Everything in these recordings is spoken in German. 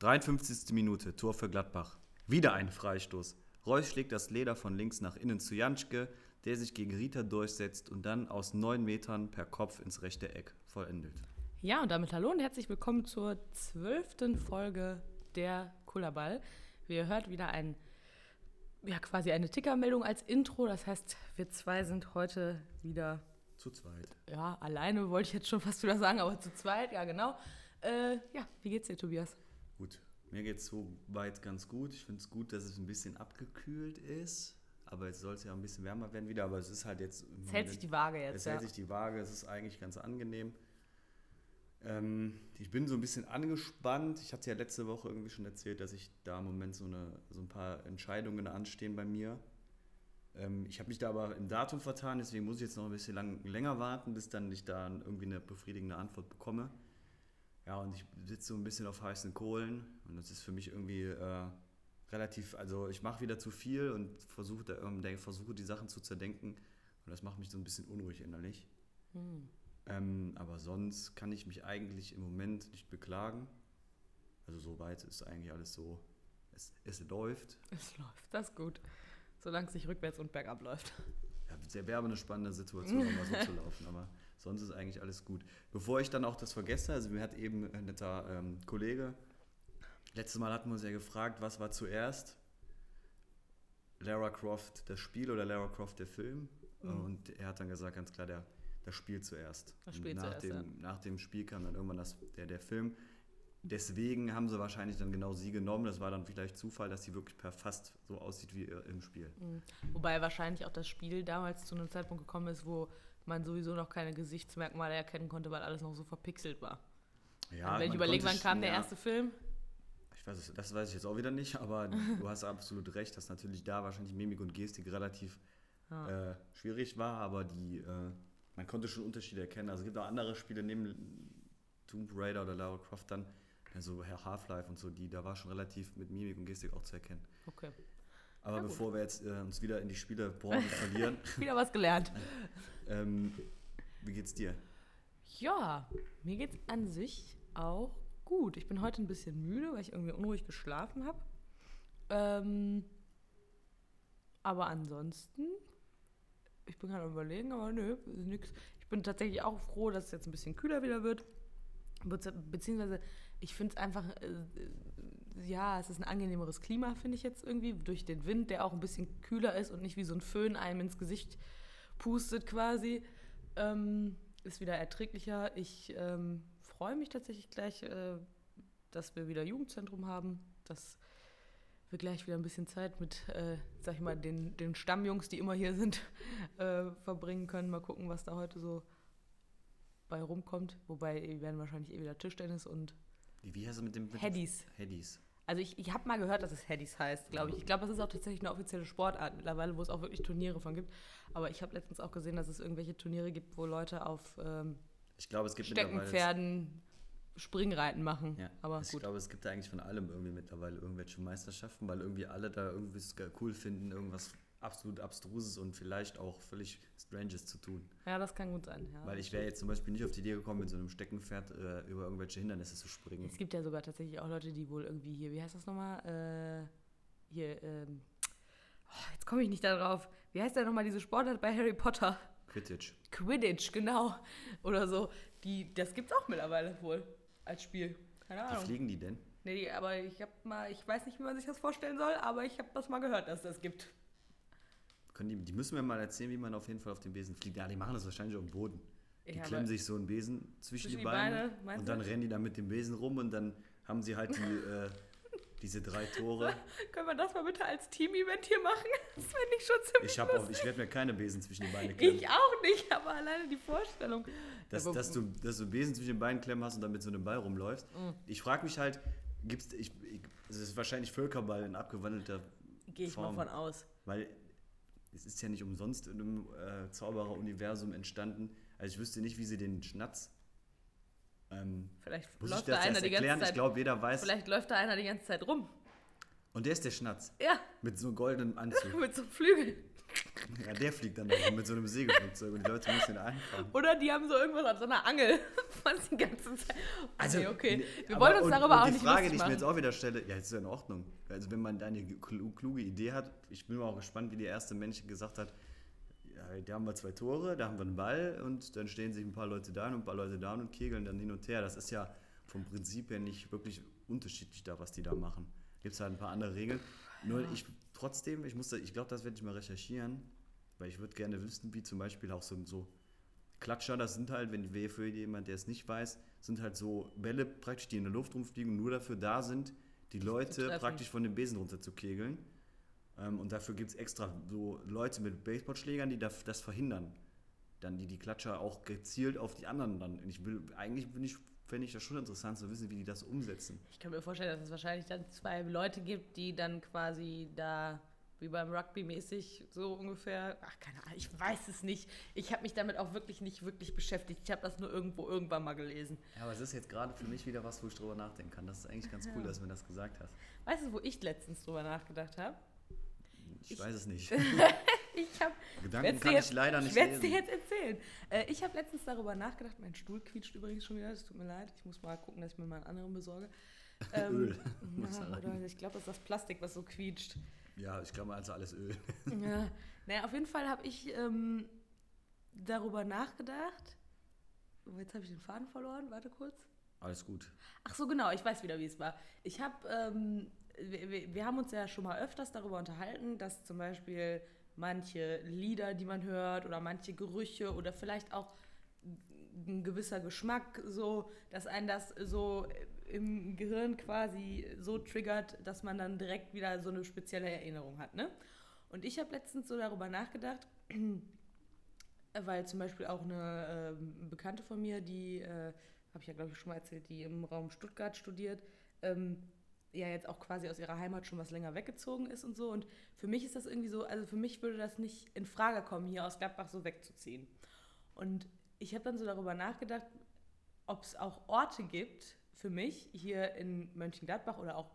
53. Minute, Tor für Gladbach. Wieder ein Freistoß. Reus schlägt das Leder von links nach innen zu Janschke, der sich gegen Rita durchsetzt und dann aus neun Metern per Kopf ins rechte Eck vollendet. Ja, und damit hallo und herzlich willkommen zur zwölften Folge der Kullerball. Wie ihr hört, wieder ein, ja, quasi eine Tickermeldung als Intro. Das heißt, wir zwei sind heute wieder, Zu zweit. ja, alleine wollte ich jetzt schon fast wieder sagen, aber zu zweit, ja, genau. Äh, ja, wie geht's dir, Tobias? Gut, mir geht es so weit ganz gut. Ich finde es gut, dass es ein bisschen abgekühlt ist. Aber jetzt soll es ja ein bisschen wärmer werden wieder. Aber es ist halt jetzt. Es hält sich die Waage jetzt, Es hält ja. sich die Waage. Es ist eigentlich ganz angenehm. Ähm, ich bin so ein bisschen angespannt. Ich hatte ja letzte Woche irgendwie schon erzählt, dass ich da im Moment so, eine, so ein paar Entscheidungen anstehen bei mir. Ähm, ich habe mich da aber im Datum vertan, deswegen muss ich jetzt noch ein bisschen lang, länger warten, bis dann ich da irgendwie eine befriedigende Antwort bekomme. Ja, und ich sitze so ein bisschen auf heißen Kohlen und das ist für mich irgendwie äh, relativ, also ich mache wieder zu viel und versuche da irgendwie, versuche die Sachen zu zerdenken und das macht mich so ein bisschen unruhig innerlich. Hm. Ähm, aber sonst kann ich mich eigentlich im Moment nicht beklagen. Also soweit ist eigentlich alles so, es, es läuft. Es läuft, das ist gut. Solange es sich rückwärts und bergab läuft. Ja, wäre aber eine spannende Situation, um mal so zu laufen, aber sonst ist eigentlich alles gut. Bevor ich dann auch das vergesse, also mir hat eben ein netter ähm, Kollege, letztes Mal hatten wir uns ja gefragt, was war zuerst? Lara Croft das Spiel oder Lara Croft der Film? Mhm. Und er hat dann gesagt, ganz klar, der, das Spiel zuerst. Das Spiel nach, zuerst, dem, ja. nach dem Spiel kam dann irgendwann das, der, der Film. Deswegen haben sie wahrscheinlich dann genau sie genommen. Das war dann vielleicht Zufall, dass sie wirklich per fast so aussieht wie äh, im Spiel. Mhm. Wobei wahrscheinlich auch das Spiel damals zu einem Zeitpunkt gekommen ist, wo man sowieso noch keine Gesichtsmerkmale erkennen konnte, weil alles noch so verpixelt war. Ja, Wenn ich überlege, wann kam der ja. erste Film? Ich weiß es, das weiß ich jetzt auch wieder nicht, aber du hast absolut recht, dass natürlich da wahrscheinlich Mimik und Gestik relativ Ja. äh, schwierig war, aber die, äh, man konnte schon Unterschiede erkennen. Also es gibt auch andere Spiele neben Tomb Raider oder Lara Croft dann, also Half-Life und so, die, da war schon relativ mit Mimik und Gestik auch zu erkennen. Okay. Aber bevor wir jetzt äh, uns wieder in die Spielebranche verlieren, Wieder was gelernt. ähm, wie geht's dir? Ja, mir geht's an sich auch gut. Ich bin heute ein bisschen müde, weil ich irgendwie unruhig geschlafen habe. Ähm, aber ansonsten, ich bin gerade überlegen, aber nö, ist nix. Ich bin tatsächlich auch froh, dass es jetzt ein bisschen kühler wieder wird. Bezieh- Beziehungsweise, ich finde es einfach, äh, ja, es ist ein angenehmeres Klima, finde ich jetzt irgendwie, durch den Wind, der auch ein bisschen kühler ist und nicht wie so ein Föhn einem ins Gesicht pustet quasi. Ähm, ist wieder erträglicher. Ich ähm, freue mich tatsächlich gleich, äh, dass wir wieder Jugendzentrum haben, dass wir gleich wieder ein bisschen Zeit mit, äh, sag ich mal, den, den Stammjungs, die immer hier sind, äh, verbringen können. Mal gucken, was da heute so bei rumkommt. Wobei, die werden wahrscheinlich eh wieder Tischtennis und Wie, heißt es mit dem? Mit Headies. Headies. Also ich, ich habe mal gehört, dass es Headies heißt, glaube ich. Ich glaube, das ist auch tatsächlich eine offizielle Sportart mittlerweile, wo es auch wirklich Turniere von gibt. Aber ich habe letztens auch gesehen, dass es irgendwelche Turniere gibt, wo Leute auf ähm, Ich glaube, es gibt Steckenpferden Springreiten machen. Ja, Aber ich gut. glaube, es gibt da eigentlich von allem irgendwie mittlerweile irgendwelche Meisterschaften, weil irgendwie alle da irgendwie es cool finden, irgendwas absolut Abstruses und vielleicht auch völlig Stranges zu tun. Ja, das kann gut sein. Ja. Weil ich wäre jetzt zum Beispiel nicht auf die Idee gekommen, mit so einem Steckenpferd äh, über irgendwelche Hindernisse zu springen. Es gibt ja sogar tatsächlich auch Leute, die wohl irgendwie hier, wie heißt das nochmal? Äh, hier, ähm, oh, jetzt komme ich nicht darauf. Wie heißt der nochmal diese Sportart bei Harry Potter? Quidditch. Quidditch, genau. Oder so. Die, das gibt's auch mittlerweile wohl als Spiel. Keine Wie Ahnung. fliegen die denn? Nee, aber ich habe mal, ich weiß nicht, wie man sich das vorstellen soll, aber ich habe das mal gehört, dass das gibt. Können die, die müssen mir mal erzählen, wie man auf jeden Fall auf den Besen fliegt. Ja, die machen das wahrscheinlich auf dem Boden. Die Ja, klemmen sich so einen Besen zwischen, Zwischen die Beine, Beine, und dann rennen die da mit dem Besen rum und dann haben sie halt die, äh, diese drei Tore. Können wir das mal bitte als Team-Event hier machen? Das finde ich schon ziemlich Ich, auch- ich werde mir keine Besen zwischen die Beine klemmen. Ich auch nicht, aber alleine die Vorstellung. Dass, Aber- dass, du, dass du einen Besen zwischen den Beinen klemmen hast und dann mit so einem Ball rumläufst. Mhm. Ich frage mich halt, gibt's, ich, ich, es ist wahrscheinlich Völkerball in abgewandelter Gehe ich Form. mal von aus. Weil es ist ja nicht umsonst in einem äh, Zauberer-Universum entstanden. Also ich wüsste nicht, wie sie den Schnatz. Ähm, Vielleicht läuft da das einer die ganze erklären? Ich Zeit. glaube, jeder weiß. Vielleicht läuft da einer die ganze Zeit rum. Und der ist der Schnatz. Ja, Mit so einem goldenen Anzug. mit so Flügeln. Ja, der fliegt dann da rum mit so einem Segelflugzeug und die Leute müssen ihn einfangen. Oder die haben so irgendwas an so einer Angel. Was die ganze Zeit. Okay, okay. nee, Wir aber- wollen uns darüber und auch die nicht Frage, lustig die ich mir jetzt auch wieder stelle, ja, ist ja in Ordnung. Also wenn man da eine klu- kluge Idee hat, ich bin mal auch gespannt, wie der erste Mensch gesagt hat, ja, da haben wir zwei Tore, da haben wir einen Ball und dann stehen sich ein paar Leute da und ein paar Leute da und kegeln dann hin und her. Das ist ja vom Prinzip her nicht wirklich unterschiedlich da, was die da machen. Gibt es halt ein paar andere Regeln. Nur ich trotzdem, ich muss da, ich glaube, das werde ich mal recherchieren, weil ich würde gerne wissen, wie zum Beispiel auch so, so Klatscher, das sind halt, wenn wir für jemand, der es nicht weiß, sind halt so Bälle praktisch, die in der Luft rumfliegen und nur dafür da sind, die Leute praktisch von dem Besen runter zu kegeln. Ähm, und dafür gibt es extra so Leute mit Baseballschlägern, die das, verhindern. Dann die die Klatscher auch gezielt auf die anderen dann. Und Ich will, eigentlich bin ich, fände ich das schon interessant zu wissen, wie die das umsetzen. Ich kann mir vorstellen, dass es wahrscheinlich dann zwei Leute gibt, die dann quasi da wie beim Rugby mäßig so ungefähr. Ach, keine Ahnung, ich weiß es nicht. Ich habe mich damit auch wirklich nicht wirklich beschäftigt. Ich habe das nur irgendwo irgendwann mal gelesen. Ja, aber es ist jetzt gerade für mich wieder was, wo ich drüber nachdenken kann. Das ist eigentlich ganz cool, Ja. dass du mir das gesagt hast. Weißt du, wo ich letztens drüber nachgedacht habe? Ich, Ich- weiß es nicht. Ich habe Gedanken kann dir ich leider ich nicht werde es dir jetzt erzählen. Äh, ich habe letztens darüber nachgedacht. Mein Stuhl quietscht übrigens schon wieder. Es tut mir leid. Ich muss mal gucken, dass ich mir mal einen anderen besorge. Ähm, Öl. Rein. oder ich glaube, das ist das Plastik, was so quietscht. Ja, ich glaube also alles Öl. Ja, naja, auf jeden Fall habe ich ähm, darüber nachgedacht. Oh, jetzt habe ich den Faden verloren, warte kurz. Alles gut. Ach so, genau, ich weiß wieder, wie es war. Ich habe, ähm, wir, wir- wir haben uns ja schon mal öfters darüber unterhalten, dass zum Beispiel manche Lieder, die man hört, oder manche Gerüche oder vielleicht auch ein gewisser Geschmack, so, dass einen das so im Gehirn quasi so triggert, dass man dann direkt wieder so eine spezielle Erinnerung hat, ne? Und ich habe letztens so darüber nachgedacht, weil zum Beispiel auch eine ähm, Bekannte von mir, die, äh, habe ich ja glaube ich schon mal erzählt, die im Raum Stuttgart studiert, ähm, ja jetzt auch quasi aus ihrer Heimat schon was länger weggezogen ist und so. Und für mich ist das irgendwie so, also für mich würde das nicht in Frage kommen, hier aus Gladbach so wegzuziehen. Und ich habe dann so darüber nachgedacht, ob es auch Orte gibt für mich hier in Mönchengladbach oder auch,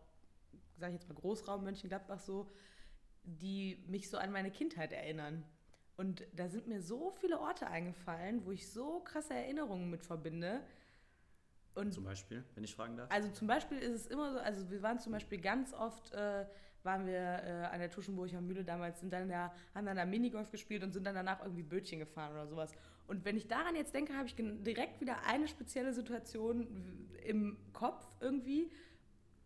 sage ich jetzt mal Großraum Mönchengladbach so, die mich so an meine Kindheit erinnern. Und da sind mir so viele Orte eingefallen, wo ich so krasse Erinnerungen mit verbinde. Und Zum Beispiel, wenn ich fragen darf. also zum Beispiel ist es immer so, also wir waren zum Beispiel ganz oft, äh, waren wir äh, an der Tuschenburger Mühle damals, sind dann da, haben dann da Minigolf gespielt und sind dann danach irgendwie Bötchen gefahren oder sowas. Und wenn ich daran jetzt denke, habe ich direkt wieder eine spezielle Situation im Kopf irgendwie,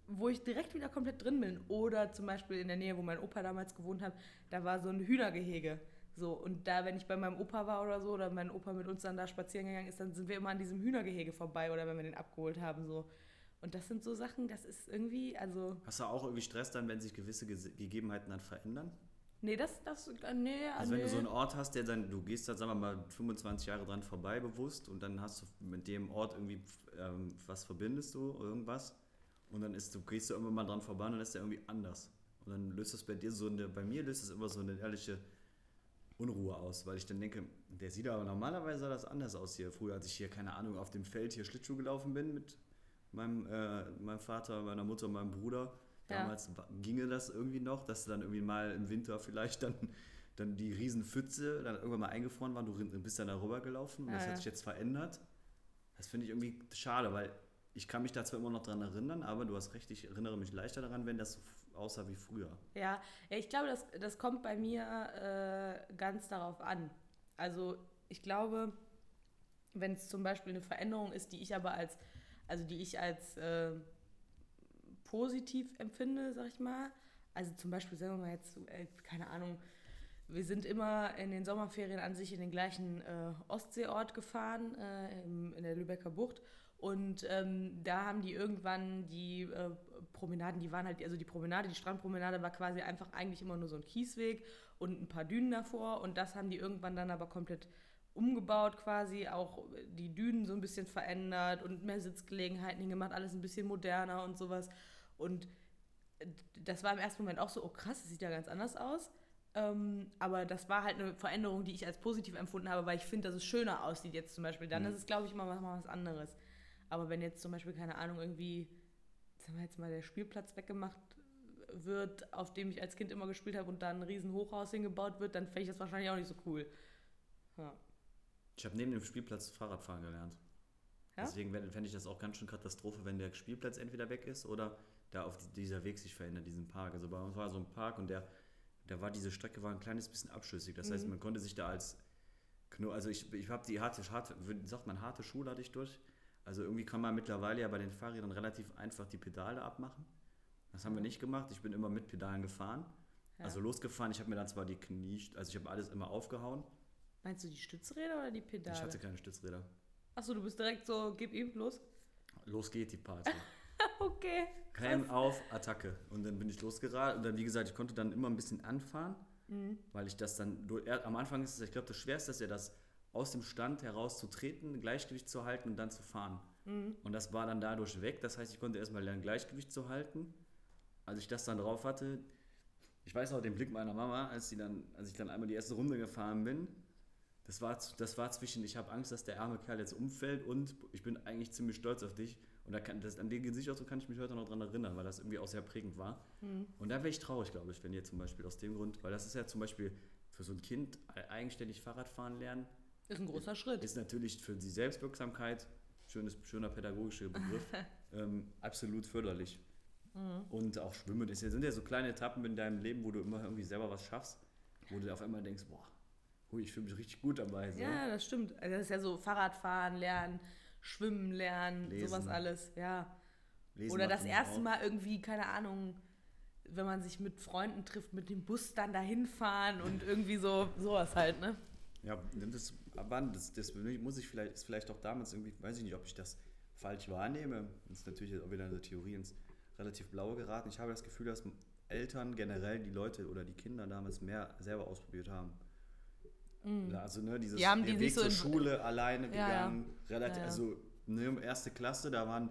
wo ich direkt wieder komplett drin bin. Oder zum Beispiel in der Nähe, wo mein Opa damals gewohnt hat, da war so ein Hühnergehege. So, und da, wenn ich bei meinem Opa war oder so, oder mein Opa mit uns dann da spazieren gegangen ist, dann sind wir immer an diesem Hühnergehege vorbei oder wenn wir den abgeholt haben, so. Und das sind so Sachen, das ist irgendwie, also, Hast du auch irgendwie Stress dann, wenn sich gewisse Ges Gegebenheiten dann verändern? nee, das, das, äh, nee, Also wenn nee. du so einen Ort hast, der dann, du gehst da, sagen wir mal, 25 Jahre dran vorbei bewusst und dann hast du mit dem Ort irgendwie ähm, was verbindest du, irgendwas und dann ist du gehst du irgendwann mal dran vorbei und dann ist der irgendwie anders. Und dann löst das bei dir so eine, bei mir löst es immer so eine ehrliche Unruhe aus, weil ich dann denke, der sieht aber normalerweise sah das anders aus hier. Früher, als ich hier, keine Ahnung, auf dem Feld hier Schlittschuh gelaufen bin mit meinem, äh, meinem Vater, meiner Mutter und meinem Bruder. Ja. Damals wa- ginge das irgendwie noch, dass dann irgendwie mal im Winter vielleicht dann, dann die Riesenpfütze dann irgendwann mal eingefroren waren, du bist dann darüber gelaufen und Ja, das ja. hat sich jetzt verändert. Das finde ich irgendwie schade, weil ich kann mich da zwar immer noch dran erinnern, aber du hast recht, ich erinnere mich leichter daran, wenn das aussah wie früher. Ja, ja ich glaube, das, das kommt bei mir äh, ganz darauf an. Also ich glaube, wenn es zum Beispiel eine Veränderung ist, die ich aber als, also die ich als äh, positiv empfinde, sag ich mal. Also zum Beispiel, sagen wir mal jetzt, äh, keine Ahnung, wir sind immer in den Sommerferien an sich in den gleichen äh, Ostseeort gefahren, äh, im, in der Lübecker Bucht. Und ähm, da haben die irgendwann die äh, Promenaden, die waren halt, also die Promenade, die Strandpromenade war quasi einfach eigentlich immer nur so ein Kiesweg und ein paar Dünen davor. Und das haben die irgendwann dann aber komplett umgebaut quasi, auch die Dünen so ein bisschen verändert und mehr Sitzgelegenheiten hingemacht, alles ein bisschen moderner und sowas. Und das war im ersten Moment auch so, oh krass, das sieht ja ganz anders aus. Ähm, aber das war halt eine Veränderung, die ich als positiv empfunden habe, weil ich finde, dass es schöner aussieht jetzt zum Beispiel. Dann Mhm. ist es, glaube ich, mal, mal was anderes. Aber wenn jetzt zum Beispiel, keine Ahnung, irgendwie, sagen wir jetzt mal, der Spielplatz weggemacht wird, auf dem ich als Kind immer gespielt habe und dann ein riesen Hochhaus hingebaut wird, dann fände ich das wahrscheinlich auch nicht so cool. Ja. Ich habe neben dem Spielplatz Fahrradfahren gelernt. Ja? Deswegen fände ich das auch ganz schön Katastrophe, wenn der Spielplatz entweder weg ist oder da auf die, dieser Weg sich verändert, diesen Park. Also bei uns war so ein Park und der, da war diese Strecke war ein kleines bisschen abschüssig. Das heißt, Mhm. man konnte sich da als also ich, ich habe die harte, harte, sagt man harte Schule hatte ich durch. Also irgendwie kann man mittlerweile ja bei den Fahrrädern relativ einfach die Pedale abmachen. Das haben wir nicht gemacht. Ich bin immer mit Pedalen gefahren. Ja. Also losgefahren. Ich habe mir dann zwar die Knie, also ich habe alles immer aufgehauen. Meinst du die Stützräder oder die Pedale? Ich hatte keine Stützräder. Achso, du bist direkt so, gib ihm, los. Los geht die Party. Okay. Helm auf, Attacke. Und dann bin ich losgeradelt. Und dann, wie gesagt, ich konnte dann immer ein bisschen anfahren, Mhm. weil ich das dann, am Anfang ist es, ich glaube, das Schwerste ist ja das, aus dem Stand heraus zu treten, Gleichgewicht zu halten und dann zu fahren. Mhm. Und das war dann dadurch weg. Das heißt, ich konnte erstmal lernen, Gleichgewicht zu halten. Als ich das dann drauf hatte, ich weiß auch den Blick meiner Mama, als, sie dann, als ich dann einmal die erste Runde gefahren bin. Das war, das war zwischen, ich habe Angst, dass der arme Kerl jetzt umfällt und ich bin eigentlich ziemlich stolz auf dich. Und da kann, das, an den Gesichtsausdruck kann ich mich heute noch dran erinnern, weil das irgendwie auch sehr prägend war. Mhm. Und da wäre ich traurig, glaube ich, wenn ihr zum Beispiel aus dem Grund, weil das ist ja zum Beispiel für so ein Kind e- eigenständig Fahrradfahren lernen, Ist ein großer Schritt. ist natürlich für die Selbstwirksamkeit, schönes, schöner pädagogischer Begriff, ähm, absolut förderlich. Mhm. Und auch Schwimmen, das sind ja so kleine Etappen in deinem Leben, wo du immer irgendwie selber was schaffst, wo du auf einmal denkst, boah, hui, ich fühle mich richtig gut dabei. So. Ja, das stimmt. Also das ist ja so Fahrradfahren lernen, Schwimmen lernen, Lesen. sowas alles, ja. Lesen Oder das erste auch. Mal irgendwie, keine Ahnung, wenn man sich mit Freunden trifft, mit dem Bus dann dahin fahren und irgendwie so, sowas halt, ne? Ja, das, aber das, das muss ich vielleicht, ist vielleicht auch damals irgendwie, weiß ich nicht, ob ich das falsch wahrnehme. Das ist natürlich auch wieder eine Theorie ins relativ Blaue geraten. Ich habe das Gefühl, dass Eltern generell die Leute oder die Kinder damals mehr selber ausprobiert haben. Ja, Also ne, dieses Die haben die Weg so zur Schule alleine Ja, ja. gegangen, relativ, Ja, ja. also ne, erste Klasse, da waren,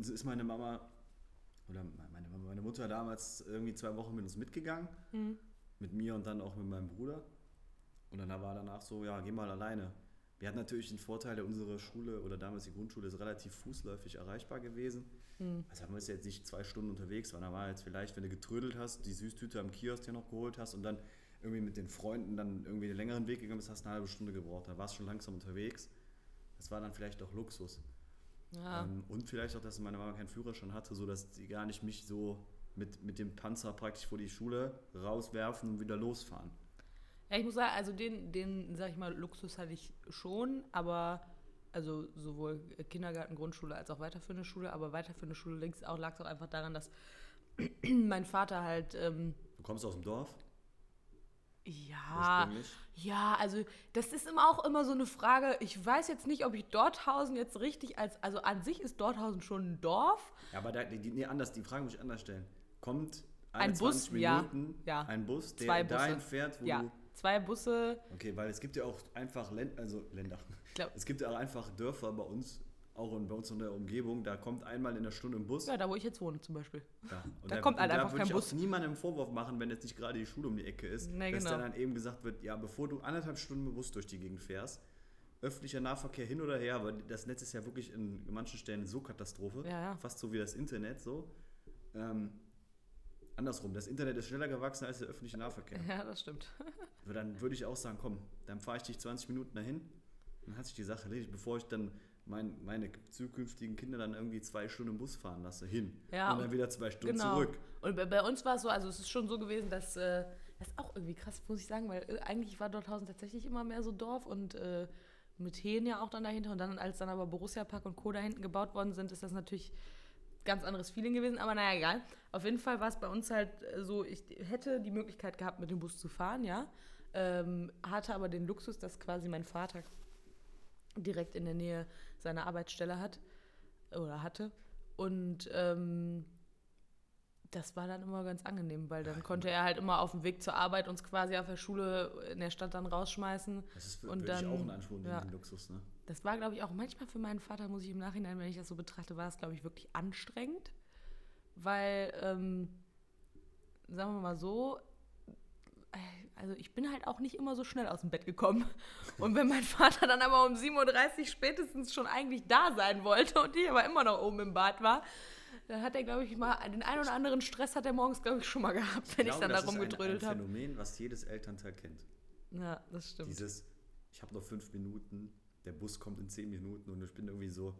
ist meine Mama oder meine, meine Mutter damals irgendwie zwei Wochen mit uns mitgegangen, Mhm. mit mir und dann auch mit meinem Bruder. Und dann war danach so, ja, geh mal alleine. Wir hatten natürlich den Vorteil, unsere Schule oder damals die Grundschule ist relativ fußläufig erreichbar gewesen. Mhm. Also haben wir jetzt nicht zwei Stunden unterwegs, weil da war jetzt vielleicht, wenn du getrödelt hast, die Süßtüte am Kiosk dir noch geholt hast und dann irgendwie mit den Freunden dann irgendwie den längeren Weg gegangen bist, hast eine halbe Stunde gebraucht. Da warst du schon langsam unterwegs. Das war dann vielleicht auch Luxus. Ja. Ähm, und vielleicht auch, dass meine Mama keinen Führerschein hatte, sodass sie gar nicht mich so mit, mit dem Panzer praktisch vor die Schule rauswerfen und wieder losfahren. Ja, ich muss sagen, also den, den, sag ich mal, Luxus hatte ich schon, aber also sowohl Kindergarten, Grundschule als auch weiterführende Schule, aber weiterführende Schule lag es auch, auch einfach daran, dass mein Vater halt, ähm, Du kommst aus dem Dorf ja, ja, also das ist immer auch immer so eine Frage. Ich weiß jetzt nicht, ob ich Dorthausen jetzt richtig als, also an sich ist Dorthausen schon ein Dorf. Ja, aber da, die, nee, anders, die Frage muss ich anders stellen. Kommt Ein alle Bus, 20 ja, Minuten ja. ein Bus, der Zwei Busse. dahin fährt, wo Ja, du. Zwei Busse. Okay, weil es gibt ja auch einfach Länder, also Länder. Ich glaub, Es gibt ja auch einfach Dörfer bei uns, auch in, bei uns in der Umgebung, da kommt einmal in der Stunde ein Bus. ja, da wo ich jetzt wohne zum Beispiel. Ja, und Da kommt halt und einfach würde kein ich Bus. auch niemandem einen Vorwurf machen, wenn jetzt nicht gerade die Schule um die Ecke ist, Nee, dass genau. dann eben gesagt wird, ja, bevor du anderthalb Stunden mit dem Bus durch die Gegend fährst, öffentlicher Nahverkehr hin oder her, aber das Netz ist ja wirklich in manchen Stellen so Katastrophe, Ja, ja. fast so wie das Internet so. Ähm, andersrum, das Internet ist schneller gewachsen als der öffentliche Nahverkehr. Ja, das stimmt. Aber Dann würde ich auch sagen, komm, dann fahre ich dich 20 Minuten dahin, dann hat sich die Sache erledigt, bevor ich dann mein, meine zukünftigen Kinder dann irgendwie zwei Stunden im Bus fahren lasse, hin. Ja, und dann wieder zwei Stunden Genau. zurück. Und bei, bei uns war es so, also es ist schon so gewesen, dass äh, das ist auch irgendwie krass, muss ich sagen, weil äh, eigentlich war Dorthausen tatsächlich immer mehr so Dorf und äh, mit Hehen ja auch dann dahinter und dann, als dann aber Borussia Park und Co. da hinten gebaut worden sind, ist das natürlich ganz anderes Feeling gewesen, aber naja, egal. Auf jeden Fall war es bei uns halt äh, so, ich hätte die Möglichkeit gehabt, mit dem Bus zu fahren, ja. Ähm, hatte aber den Luxus, dass quasi mein Vater direkt in der Nähe seine Arbeitsstelle hat oder hatte. Und ähm, das war dann immer ganz angenehm, weil dann konnte er halt immer auf dem Weg zur Arbeit uns quasi auf der Schule in der Stadt dann rausschmeißen. Das ist Und wirklich dann- auch ein Anspruch ja. den Luxus, ne? Das war, glaube ich, auch manchmal für meinen Vater, muss ich im Nachhinein, wenn ich das so betrachte, war es, glaube ich, wirklich anstrengend. Weil, ähm, sagen wir mal so, äh, also ich bin halt auch nicht immer so schnell aus dem Bett gekommen. Und wenn mein Vater dann aber um 7.30 Uhr spätestens schon eigentlich da sein wollte und ich aber immer noch oben im Bad war, Da hat er, glaube ich, mal den einen oder anderen Stress hat er morgens, glaube ich, schon mal gehabt, wenn ich, glaube, dann da das ist ein- ein habe. Phänomen, was jedes Elternteil kennt. Ja, das stimmt. Dieses, ich habe noch fünf Minuten, der Bus kommt in zehn Minuten und ich bin irgendwie so,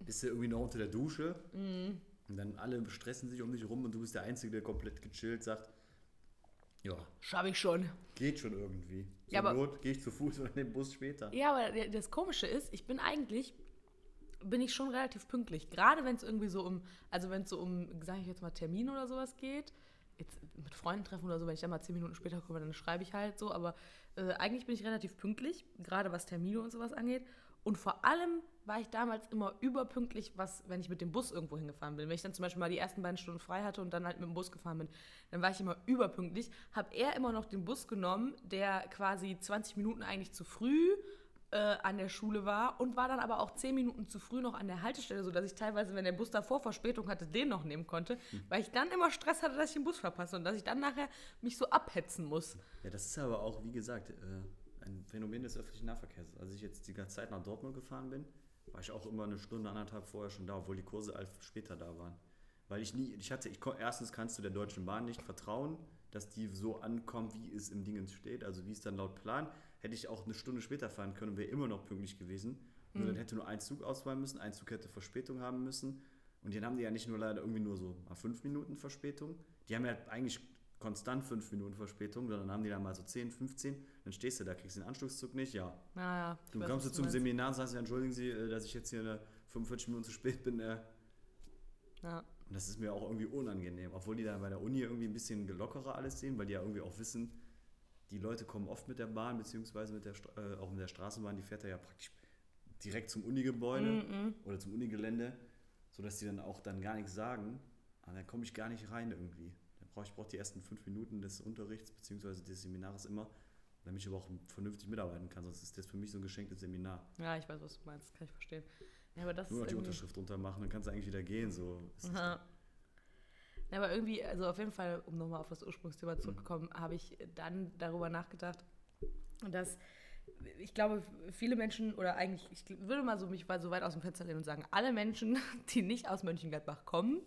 bist du irgendwie noch unter der Dusche Mhm. und dann alle stressen sich um dich rum und du bist der Einzige, der komplett gechillt sagt, ja, Schaffe ich schon. geht schon irgendwie. Zur Ja, aber- Not gehe ich zu Fuß oder den Bus später. Ja, aber das Komische ist, ich bin eigentlich, bin ich schon relativ pünktlich. Gerade wenn es irgendwie so um, also wenn es so um, sage ich jetzt mal, Termin oder sowas geht. Jetzt mit Freunden treffen oder so, wenn ich dann mal zehn Minuten später komme, dann schreibe ich halt so. Aber äh, eigentlich bin ich relativ pünktlich, gerade was Termine und sowas angeht. Und vor allem war ich damals immer überpünktlich, was, wenn ich mit dem Bus irgendwo hingefahren bin. Wenn ich dann zum Beispiel mal die ersten beiden Stunden frei hatte und dann halt mit dem Bus gefahren bin, dann war ich immer überpünktlich. Habe er immer noch den Bus genommen, der quasi 20 Minuten eigentlich zu früh äh, an der Schule war und war dann aber auch 10 Minuten zu früh noch an der Haltestelle, sodass ich teilweise, wenn der Bus davor Verspätung hatte, den noch nehmen konnte, weil ich dann immer Stress hatte, dass ich den Bus verpasse und dass ich dann nachher mich so abhetzen muss. Ja, das ist aber auch, wie gesagt, äh, ein Phänomen des öffentlichen Nahverkehrs. Als ich jetzt die ganze Zeit nach Dortmund gefahren bin, war ich auch immer eine Stunde, anderthalb vorher schon da, obwohl die Kurse später da waren. Weil ich nie, ich hatte, ich, erstens kannst du der Deutschen Bahn nicht vertrauen, dass die so ankommt, wie es im Dingens steht, also wie es dann laut Plan. Hätte ich auch eine Stunde später fahren können und wäre immer noch pünktlich gewesen. Nur dann hätte nur ein Zug ausfallen müssen, ein Zug hätte Verspätung haben müssen. Und dann haben die ja nicht nur leider irgendwie nur so mal fünf Minuten Verspätung. Die haben ja eigentlich konstant fünf Minuten Verspätung, sondern haben die dann mal so 10, 15. Dann stehst du da, kriegst den Anschlusszug nicht, ja. Naja, ich Dann weiß, kommst du zum meinst. Seminar und sagst, ja, entschuldigen Sie, äh, dass ich jetzt hier eine 45 Minuten zu spät bin. äh. Ja. Und das ist mir auch irgendwie unangenehm, obwohl die da bei der Uni irgendwie ein bisschen lockerer alles sehen, weil die ja irgendwie auch wissen, die Leute kommen oft mit der Bahn, beziehungsweise mit der, äh, auch mit der Straßenbahn, die fährt ja praktisch direkt zum Unigebäude Mhm. oder zum Unigelände, sodass die dann auch dann gar nichts sagen. Aber dann komme ich gar nicht rein irgendwie. Dann brauche ich brauch die ersten fünf Minuten des Unterrichts beziehungsweise des Seminars immer, damit ich aber auch vernünftig mitarbeiten kann. Sonst ist das für mich so ein geschenktes Seminar. ja, ich weiß, was du meinst, kann ich verstehen. Ja, aber das Nur noch die Unterschrift drunter machen, dann kannst du eigentlich wieder gehen. So. Aber irgendwie, also auf jeden Fall, um nochmal auf das Ursprungsthema zurückzukommen, habe ich dann darüber nachgedacht, dass ich glaube, viele Menschen, oder eigentlich, ich würde mal so mich so weit aus dem Fenster lehnen und sagen, alle Menschen, die nicht aus Mönchengladbach kommen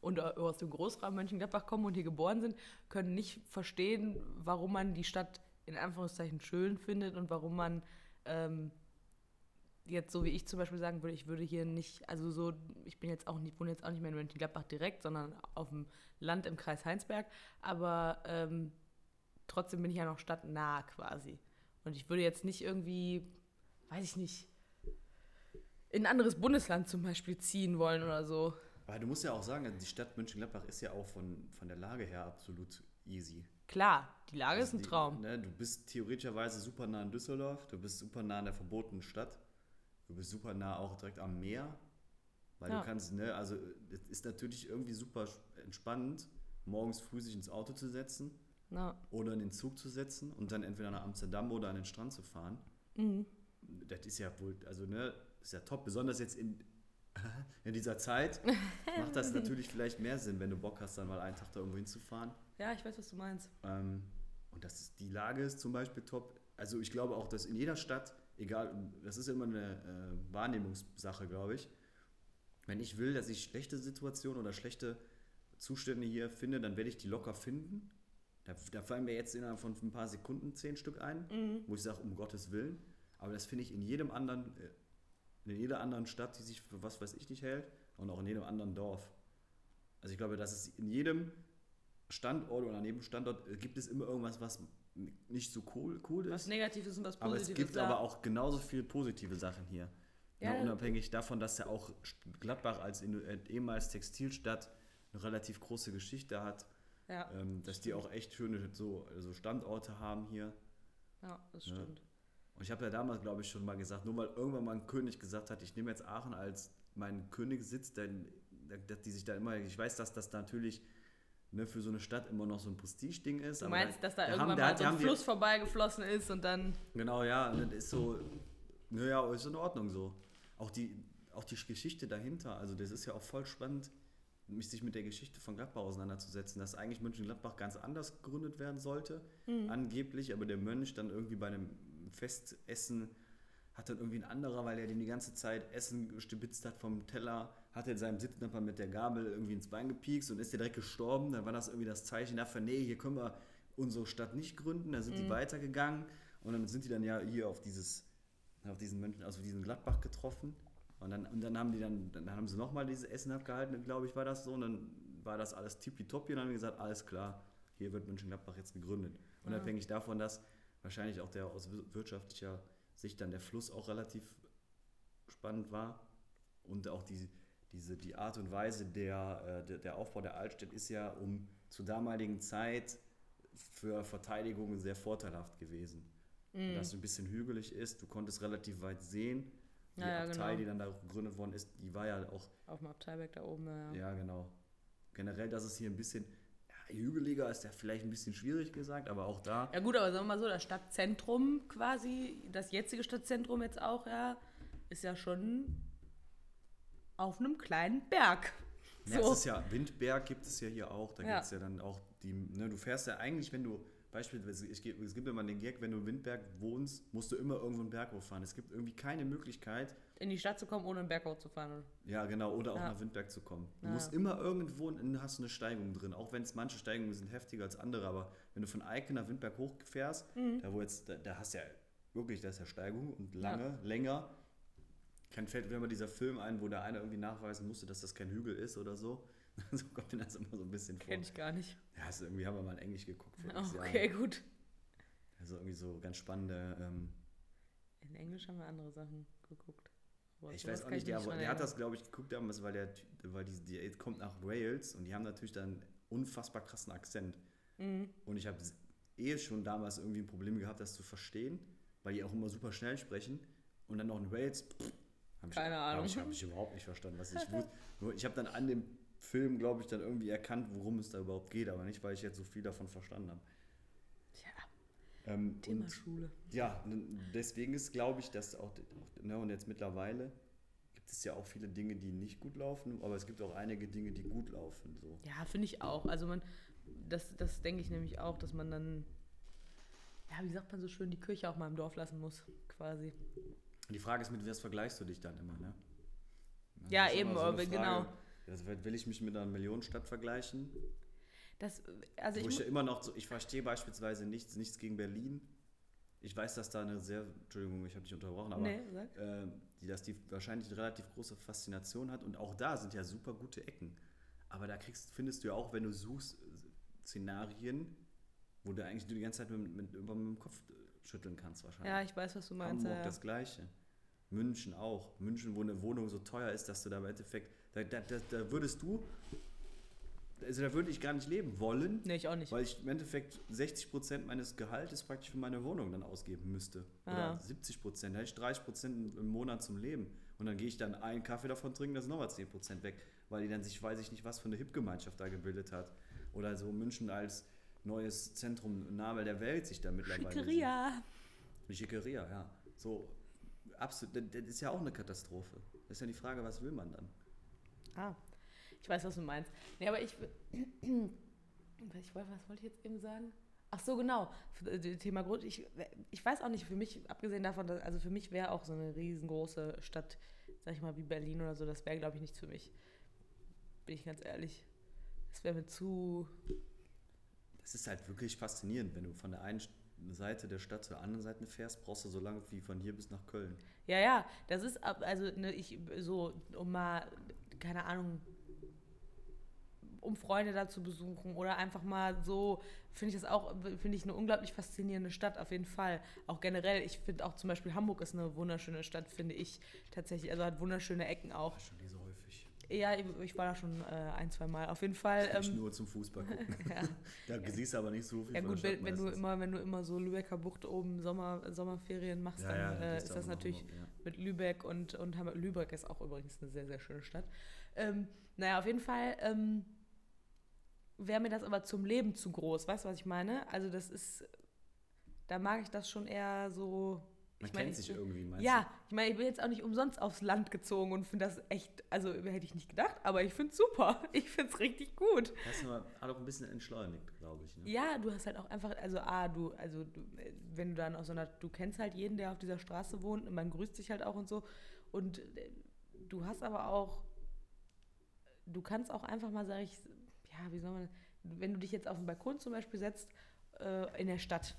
und aus dem Großraum Mönchengladbach kommen und hier geboren sind, können nicht verstehen, warum man die Stadt in Anführungszeichen schön findet und warum man ähm, jetzt so wie ich zum Beispiel sagen würde, ich würde hier nicht, also so, ich bin jetzt auch nicht, wohne jetzt auch nicht mehr in Mönchengladbach direkt, sondern auf dem Land im Kreis Heinsberg, aber ähm, trotzdem bin ich ja noch stadtnah quasi. Und ich würde jetzt nicht irgendwie, weiß ich nicht, in ein anderes Bundesland zum Beispiel ziehen wollen oder so. Aber du musst ja auch sagen, die Stadt Mönchengladbach ist ja auch von, von der Lage her absolut easy. Klar, die Lage ist Also ein die- Traum. Ne, du bist theoretischerweise super nah in Düsseldorf, du bist super nah an der verbotenen Stadt, du bist super nah auch direkt am Meer, weil Ja. du kannst, ne, also es ist natürlich irgendwie super entspannend, morgens früh sich ins Auto zu setzen Na, oder in den Zug zu setzen und dann entweder nach Amsterdam oder an den Strand zu fahren. mhm. Das ist ja wohl, also ne, ist ja top, besonders jetzt in, in dieser Zeit macht das natürlich vielleicht mehr Sinn, wenn du Bock hast, dann mal einen Tag da irgendwo hinzufahren. Ja, ich weiß, was du meinst. Ähm, und das ist, die Lage ist zum Beispiel top. Also ich glaube auch, dass in jeder Stadt, egal, das ist immer eine äh, Wahrnehmungssache, glaube ich. Wenn ich will, dass ich schlechte Situationen oder schlechte Zustände hier finde, dann werde ich die locker finden. Da, da fallen mir jetzt innerhalb von ein paar Sekunden zehn Stück ein, wo ich sage, um Gottes Willen. Aber das finde ich in jedem anderen, äh, in jeder anderen Stadt, die sich für was weiß ich nicht hält, und auch in jedem anderen Dorf. Also ich glaube, dass es in jedem Standort oder neben Standort äh, gibt es immer irgendwas, was nicht so cool, cool Was ist. Negatives und was Aber Positives. es gibt ja. aber auch genauso viele positive Sachen hier. Ja, Ja, unabhängig davon, dass ja auch Gladbach als äh, ehemals Textilstadt eine relativ große Geschichte hat, Ja, ähm, dass die auch echt schöne so, so Standorte haben hier. ja, das Ja. stimmt. Und ich habe ja damals, glaube ich, schon mal gesagt, nur weil irgendwann mal ein König gesagt hat, ich nehme jetzt Aachen als meinen Königssitz, denn dass die sich da immer, ich weiß, dass das natürlich ne, für so eine Stadt immer noch so ein Prestige-Ding ist. Du meinst, dass da haben- irgendwann da mal so ein haben Fluss vorbeigeflossen ist und dann. Genau, ja, und das ist so, naja, ist in Ordnung so. Auch die, auch die Geschichte dahinter, also das ist ja auch voll spannend, mich sich mit der Geschichte von Gladbach auseinanderzusetzen, dass eigentlich Mönchengladbach ganz anders gegründet werden sollte, angeblich, aber der Mönch dann irgendwie bei einem Festessen hat dann irgendwie ein anderer, weil er dem die ganze Zeit Essen stibitzt hat vom Teller, hat er in seinem Sitznachbar mit der Gabel irgendwie ins Bein gepiekst und ist der direkt gestorben. Dann war das irgendwie das Zeichen dafür, nee, hier können wir unsere Stadt nicht gründen. Dann sind die weitergegangen und dann sind die dann ja hier auf dieses, auf diesen Mönchen, also diesen Gladbach getroffen. Und dann, und dann haben die dann, dann haben sie nochmal dieses Essen abgehalten, glaube ich, war das so. Und dann war das alles tippitoppi und dann haben wir gesagt, alles klar, hier wird Mönchengladbach jetzt gegründet. Unabhängig davon, dass wahrscheinlich auch der aus wir- wirtschaftlicher Sicht dann der Fluss auch relativ spannend war. Und auch die, diese, die Art und Weise der, äh, der, der Aufbau der Altstadt ist ja um zur damaligen Zeit für Verteidigung sehr vorteilhaft gewesen. Mhm. Dass es ein bisschen hügelig ist, du konntest relativ weit sehen. Die Ja, Abtei, genau. die dann da gegründet worden ist, die war ja auch Auf dem Abteilberg da oben, ja. ja, genau. Generell, dass es hier ein bisschen hügeliger ist, ja vielleicht ein bisschen schwierig gesagt, aber auch da. Ja gut, aber sagen wir mal so, das Stadtzentrum quasi, das jetzige Stadtzentrum jetzt auch, ja, ist ja schon auf einem kleinen Berg. Ja, es ist ja, Windberg gibt es ja hier auch. Da Ja. gibt es ja dann auch die, ne, du fährst ja eigentlich, wenn du, beispielsweise, ich, es gibt immer den Gag, wenn du in Windberg wohnst, musst du immer irgendwo einen Berg hochfahren. Es gibt irgendwie keine Möglichkeit, In die Stadt zu kommen, ohne einen Berg hochzufahren. oder? ja genau, oder auch Ja. nach Windberg zu kommen. Du Ja. musst immer irgendwo, hast du eine Steigung drin, auch wenn es manche Steigungen sind heftiger als andere, aber wenn du von Eiken nach Windberg hochfährst, Mhm. da wo jetzt, da, da hast du ja wirklich, da ist ja Steigung und lange, länger. Kein fällt mir immer dieser Film ein, wo der eine irgendwie nachweisen musste, dass das kein Hügel ist oder so. so kommt mir das immer so ein bisschen vor. Kenn ich gar nicht. Ja, also irgendwie haben wir mal in Englisch geguckt x Okay, Jahren. gut. Also irgendwie so ganz spannende. Ähm, In Englisch haben wir andere Sachen geguckt. Aber ich weiß auch nicht, der, der hat das, glaube ich, geguckt damals, weil der, weil die, die kommt nach Wales und die haben natürlich dann unfassbar krassen Akzent. Mhm. Und ich habe eh schon damals irgendwie ein Problem gehabt, das zu verstehen, weil die auch immer super schnell sprechen. Und dann noch in Wales, pff, hab ich, Keine Ahnung. Habe ich, hab ich überhaupt nicht verstanden, was ich wusste. Ich habe dann an dem Film, glaube ich, dann irgendwie erkannt, worum es da überhaupt geht, aber nicht, weil ich jetzt so viel davon verstanden habe. Tja, Ähm, Thema Schule. ja, deswegen ist, glaube ich, dass auch, ne, und jetzt mittlerweile gibt es ja auch viele Dinge, die nicht gut laufen, aber es gibt auch einige Dinge, die gut laufen. So. Ja, finde ich auch. Also man, das, das denke ich nämlich auch, dass man dann, ja, wie sagt man so schön, die Kirche auch mal im Dorf lassen muss, quasi. Die Frage ist, mit was vergleichst du dich dann immer, ne? Ja, eben, aber genau. Das will will ich mich mit einer Millionenstadt vergleichen? Das, also wo ich, ich ja immer noch so, ich verstehe beispielsweise nichts, nichts gegen Berlin. Ich weiß, dass da eine sehr, Entschuldigung, ich habe dich unterbrochen, aber nee, äh, die, dass die wahrscheinlich eine relativ große Faszination hat und auch da sind ja super gute Ecken. Aber da kriegst, findest du ja auch, wenn du suchst, äh, Szenarien, wo du eigentlich die ganze Zeit mit, mit, über mit dem Kopf äh, schütteln kannst wahrscheinlich. Ja, ich weiß, was du meinst. Hamburg ja. das Gleiche. München auch. München, wo eine Wohnung so teuer ist, dass du da im Endeffekt, da, da, da, da würdest du, also da würde ich gar nicht leben wollen, Nee, ich auch nicht. weil ich im Endeffekt 60% meines Gehaltes praktisch für meine Wohnung dann ausgeben müsste. Ah. Oder 70%. Da hätte ich 30% im Monat zum Leben. Und dann gehe ich dann einen Kaffee davon trinken, das ist nochmal 10% weg. Weil die dann sich, weiß ich nicht, was für eine Hip-Gemeinschaft da gebildet hat. Oder so München als neues Zentrum, Name der Welt sich da mittlerweile. Schickeria. Schickeria, ja. So, absolut, das ist ja auch eine Katastrophe. Das ist ja die Frage, was will man dann? Ah, ich weiß, was du meinst. Nee, aber ich. ich wollte- was wollte ich jetzt eben sagen? Ach so, genau. Äh, Thema Grund. Ich, ich weiß auch nicht, für mich, abgesehen davon, dass, also für mich wäre auch so eine riesengroße Stadt, sag ich mal, wie Berlin oder so, das wäre, glaube ich, nichts für mich. Bin ich ganz ehrlich. Das wäre mir zu. Das ist halt wirklich faszinierend, wenn du von der einen Seite der Stadt zur anderen Seite fährst, brauchst du so lange wie von hier bis nach Köln. Ja, ja, das ist, also, ne, ich, so, um mal, keine Ahnung, um Freunde da zu besuchen oder einfach mal so, finde ich das auch, finde ich eine unglaublich faszinierende Stadt, auf jeden Fall. Auch generell, ich finde auch zum Beispiel Hamburg ist eine wunderschöne Stadt, finde ich tatsächlich, also hat wunderschöne Ecken auch. Ja, ich, war da schon äh, ein, zwei Mal, auf jeden Fall. Ich Ähm, nur zum Fußball gucken. ja. da siehst du aber nicht so viel Ja gut, wenn, wenn du immer, wenn du immer so Lübecker Bucht oben Sommer, Sommerferien machst, Ja, dann ja, äh, ist das natürlich Hamburg, mit Lübeck und, und Hamburg. Lübeck ist auch übrigens eine sehr, sehr schöne Stadt. Ähm, naja, auf jeden Fall ähm, wäre mir das aber zum Leben zu groß. Weißt du, was ich meine? Also das ist, da mag ich das schon eher so Man Ich meine, kennt ich sich bin- irgendwie, meinst Ja, ich meine, ich bin jetzt auch nicht umsonst aufs Land gezogen und finde das echt, also hätte ich nicht gedacht, aber ich finde es super. Ich finde es richtig gut. du mal hat auch ein bisschen entschleunigt, glaube ich. Ne? Ja, du hast halt auch einfach, also A, du, also du, äh, wenn du dann aus so einer, du kennst halt jeden, der auf dieser Straße wohnt und man grüßt sich halt auch und so. Und äh, du hast aber auch, du kannst auch einfach mal, sag ich, ja, wie soll man, wenn du dich jetzt auf den Balkon zum Beispiel setzt, äh, in der Stadt.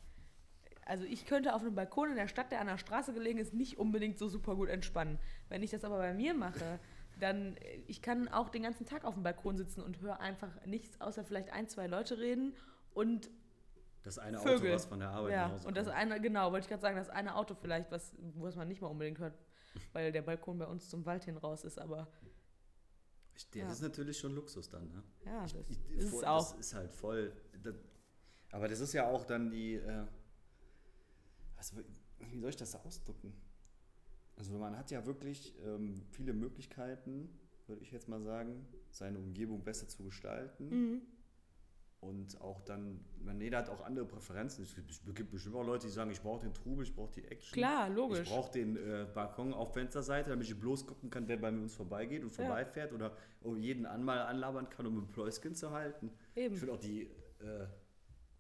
Also ich könnte auf einem Balkon in der Stadt, der an der Straße gelegen ist, nicht unbedingt so super gut entspannen. Wenn ich das aber bei mir mache, dann, äh, ich kann auch den ganzen Tag auf dem Balkon sitzen und höre einfach nichts, außer vielleicht ein, zwei Leute reden und Das eine Vögel. Auto, was von der Arbeit nach ja, Hause und das eine, genau, wollte ich gerade sagen, das eine Auto vielleicht, was, was man nicht mal unbedingt hört, weil der Balkon bei uns zum Wald hin raus ist, aber Ich- Das Ja. ist natürlich schon Luxus dann, ne? ja, das Ich- ist voll- auch. Das ist halt voll. Das, aber das ist ja auch dann die. Äh, was, wie soll ich das ausdrücken? Also man hat ja wirklich ähm, viele Möglichkeiten, würde ich jetzt mal sagen, seine Umgebung besser zu gestalten. Mhm. Und auch dann, man, jeder hat auch andere Präferenzen. Es gibt- es gibt bestimmt auch Leute, die sagen, ich brauche den Trubel, ich brauche die Action. Klar, logisch. Ich brauche den äh, Balkon auf Fensterseite, damit ich bloß gucken kann, wer bei uns vorbeigeht und Ja. vorbeifährt oder jeden an mal anlabern kann, um ein Pläuschen zu halten. Eben. Ich finde auch die, äh,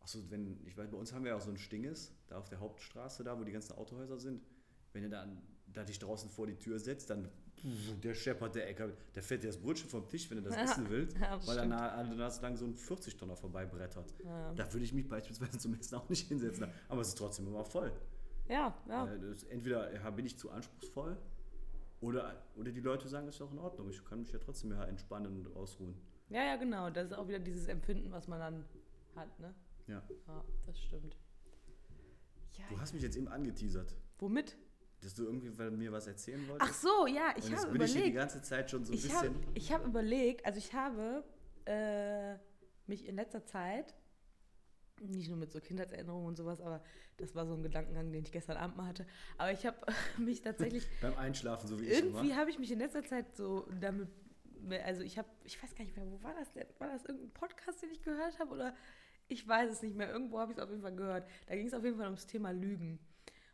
auch so, wenn, ich weiß, bei uns haben wir ja auch so ein Stinges, da auf der Hauptstraße, da wo die ganzen Autohäuser sind. Wenn du dann da dich draußen vor die Tür setzt, dann der scheppert der Äcker, der fährt dir das Brötchen vom Tisch, wenn du das Ja. essen willst, Ja, das weil dann das lang so ein 40-Tonner vorbeibrettert. Ja. Da würde ich mich beispielsweise zum Essen auch nicht hinsetzen, aber es ist trotzdem immer voll. Ja, ja. Äh, das entweder bin ich zu anspruchsvoll oder, oder die Leute sagen, es ist auch in Ordnung. Ich kann mich ja trotzdem ja entspannen und ausruhen. Ja, ja, genau. Das ist auch wieder dieses Empfinden, was man dann hat, ne? Ja. Ja, das stimmt. Ja, Du hast mich jetzt eben angeteasert, womit? dass du irgendwie mir was erzählen wolltest. Ach so, ja, ich habe bin ich hier die überlegt. ganze Zeit schon so ein Ich habe bisschen. ich hab überlegt, also ich habe äh, mich in letzter Zeit, nicht nur mit so Kindheitserinnerungen und sowas, aber das war so ein Gedankengang, den ich gestern Abend mal hatte, aber ich habe mich tatsächlich beim Einschlafen, so wie ich irgendwie habe ich mich in letzter Zeit so damit, also ich habe, ich weiß gar nicht mehr, wo war das denn? War das irgendein Podcast, den ich gehört habe oder ich weiß es nicht mehr. Irgendwo habe ich es auf jeden Fall gehört. Da ging es auf jeden Fall ums Thema Lügen.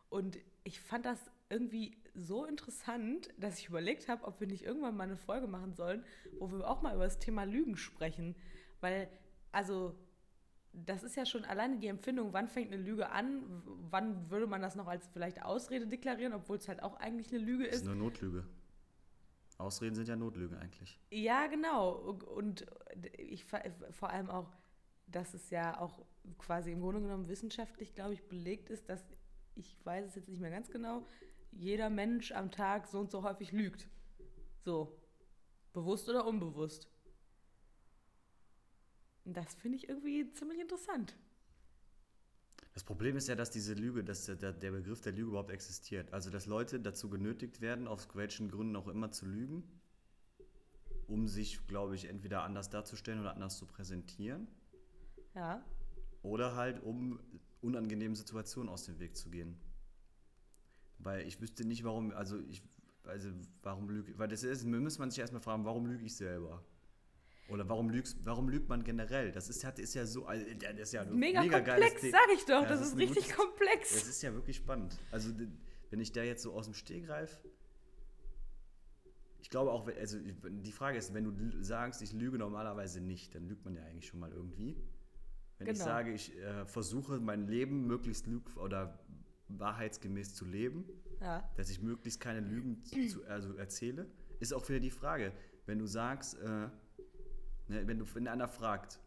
Und ich fand das irgendwie so interessant, dass ich überlegt habe, ob wir nicht irgendwann mal eine Folge machen sollen, wo wir auch mal über das Thema Lügen sprechen. Weil, also, das ist ja schon alleine die Empfindung, wann fängt eine Lüge an, wann würde man das noch als vielleicht Ausrede deklarieren, obwohl es halt auch eigentlich eine Lüge Das ist ist. eine Notlüge. Ausreden sind ja Notlügen eigentlich. Ja, genau. Und ich vor allem auch, dass es ja auch quasi im Grunde genommen wissenschaftlich, glaube ich, belegt ist, dass, ich weiß es jetzt nicht mehr ganz genau, jeder Mensch am Tag so und so häufig lügt. So. Bewusst oder unbewusst. Und das finde ich irgendwie ziemlich interessant. Das Problem ist ja, dass diese Lüge, dass der, der Begriff der Lüge überhaupt existiert. Also, dass Leute dazu genötigt werden, aus welchen Gründen auch immer zu lügen, um sich, glaube ich, entweder anders darzustellen oder anders zu präsentieren. Ja. Oder halt, um unangenehmen Situationen aus dem Weg zu gehen. Weil ich wüsste nicht, warum, also ich, also warum lüge weil das ist, müsste man sich erstmal fragen, warum lüge ich selber? Oder warum lügst, warum lügt man generell? Das ist, ist ja so, also, das ist ja Mega, geiles komplex, sag ich doch. Ja, das, das ist richtig gute- komplex. Das ist ja wirklich spannend. Also, wenn ich da jetzt so aus dem Stehgreif. Ich glaube auch, also ich- die Frage ist, wenn du sagst, ich lüge normalerweise nicht, dann lügt man ja eigentlich schon mal irgendwie. Wenn ich Genau. sage, ich äh, versuche mein Leben möglichst lüg oder wahrheitsgemäß zu leben, ja. dass ich möglichst keine Lügen zu, also erzähle, ist auch wieder die Frage. Wenn du sagst, äh, ne, wenn du wenn einer fragt,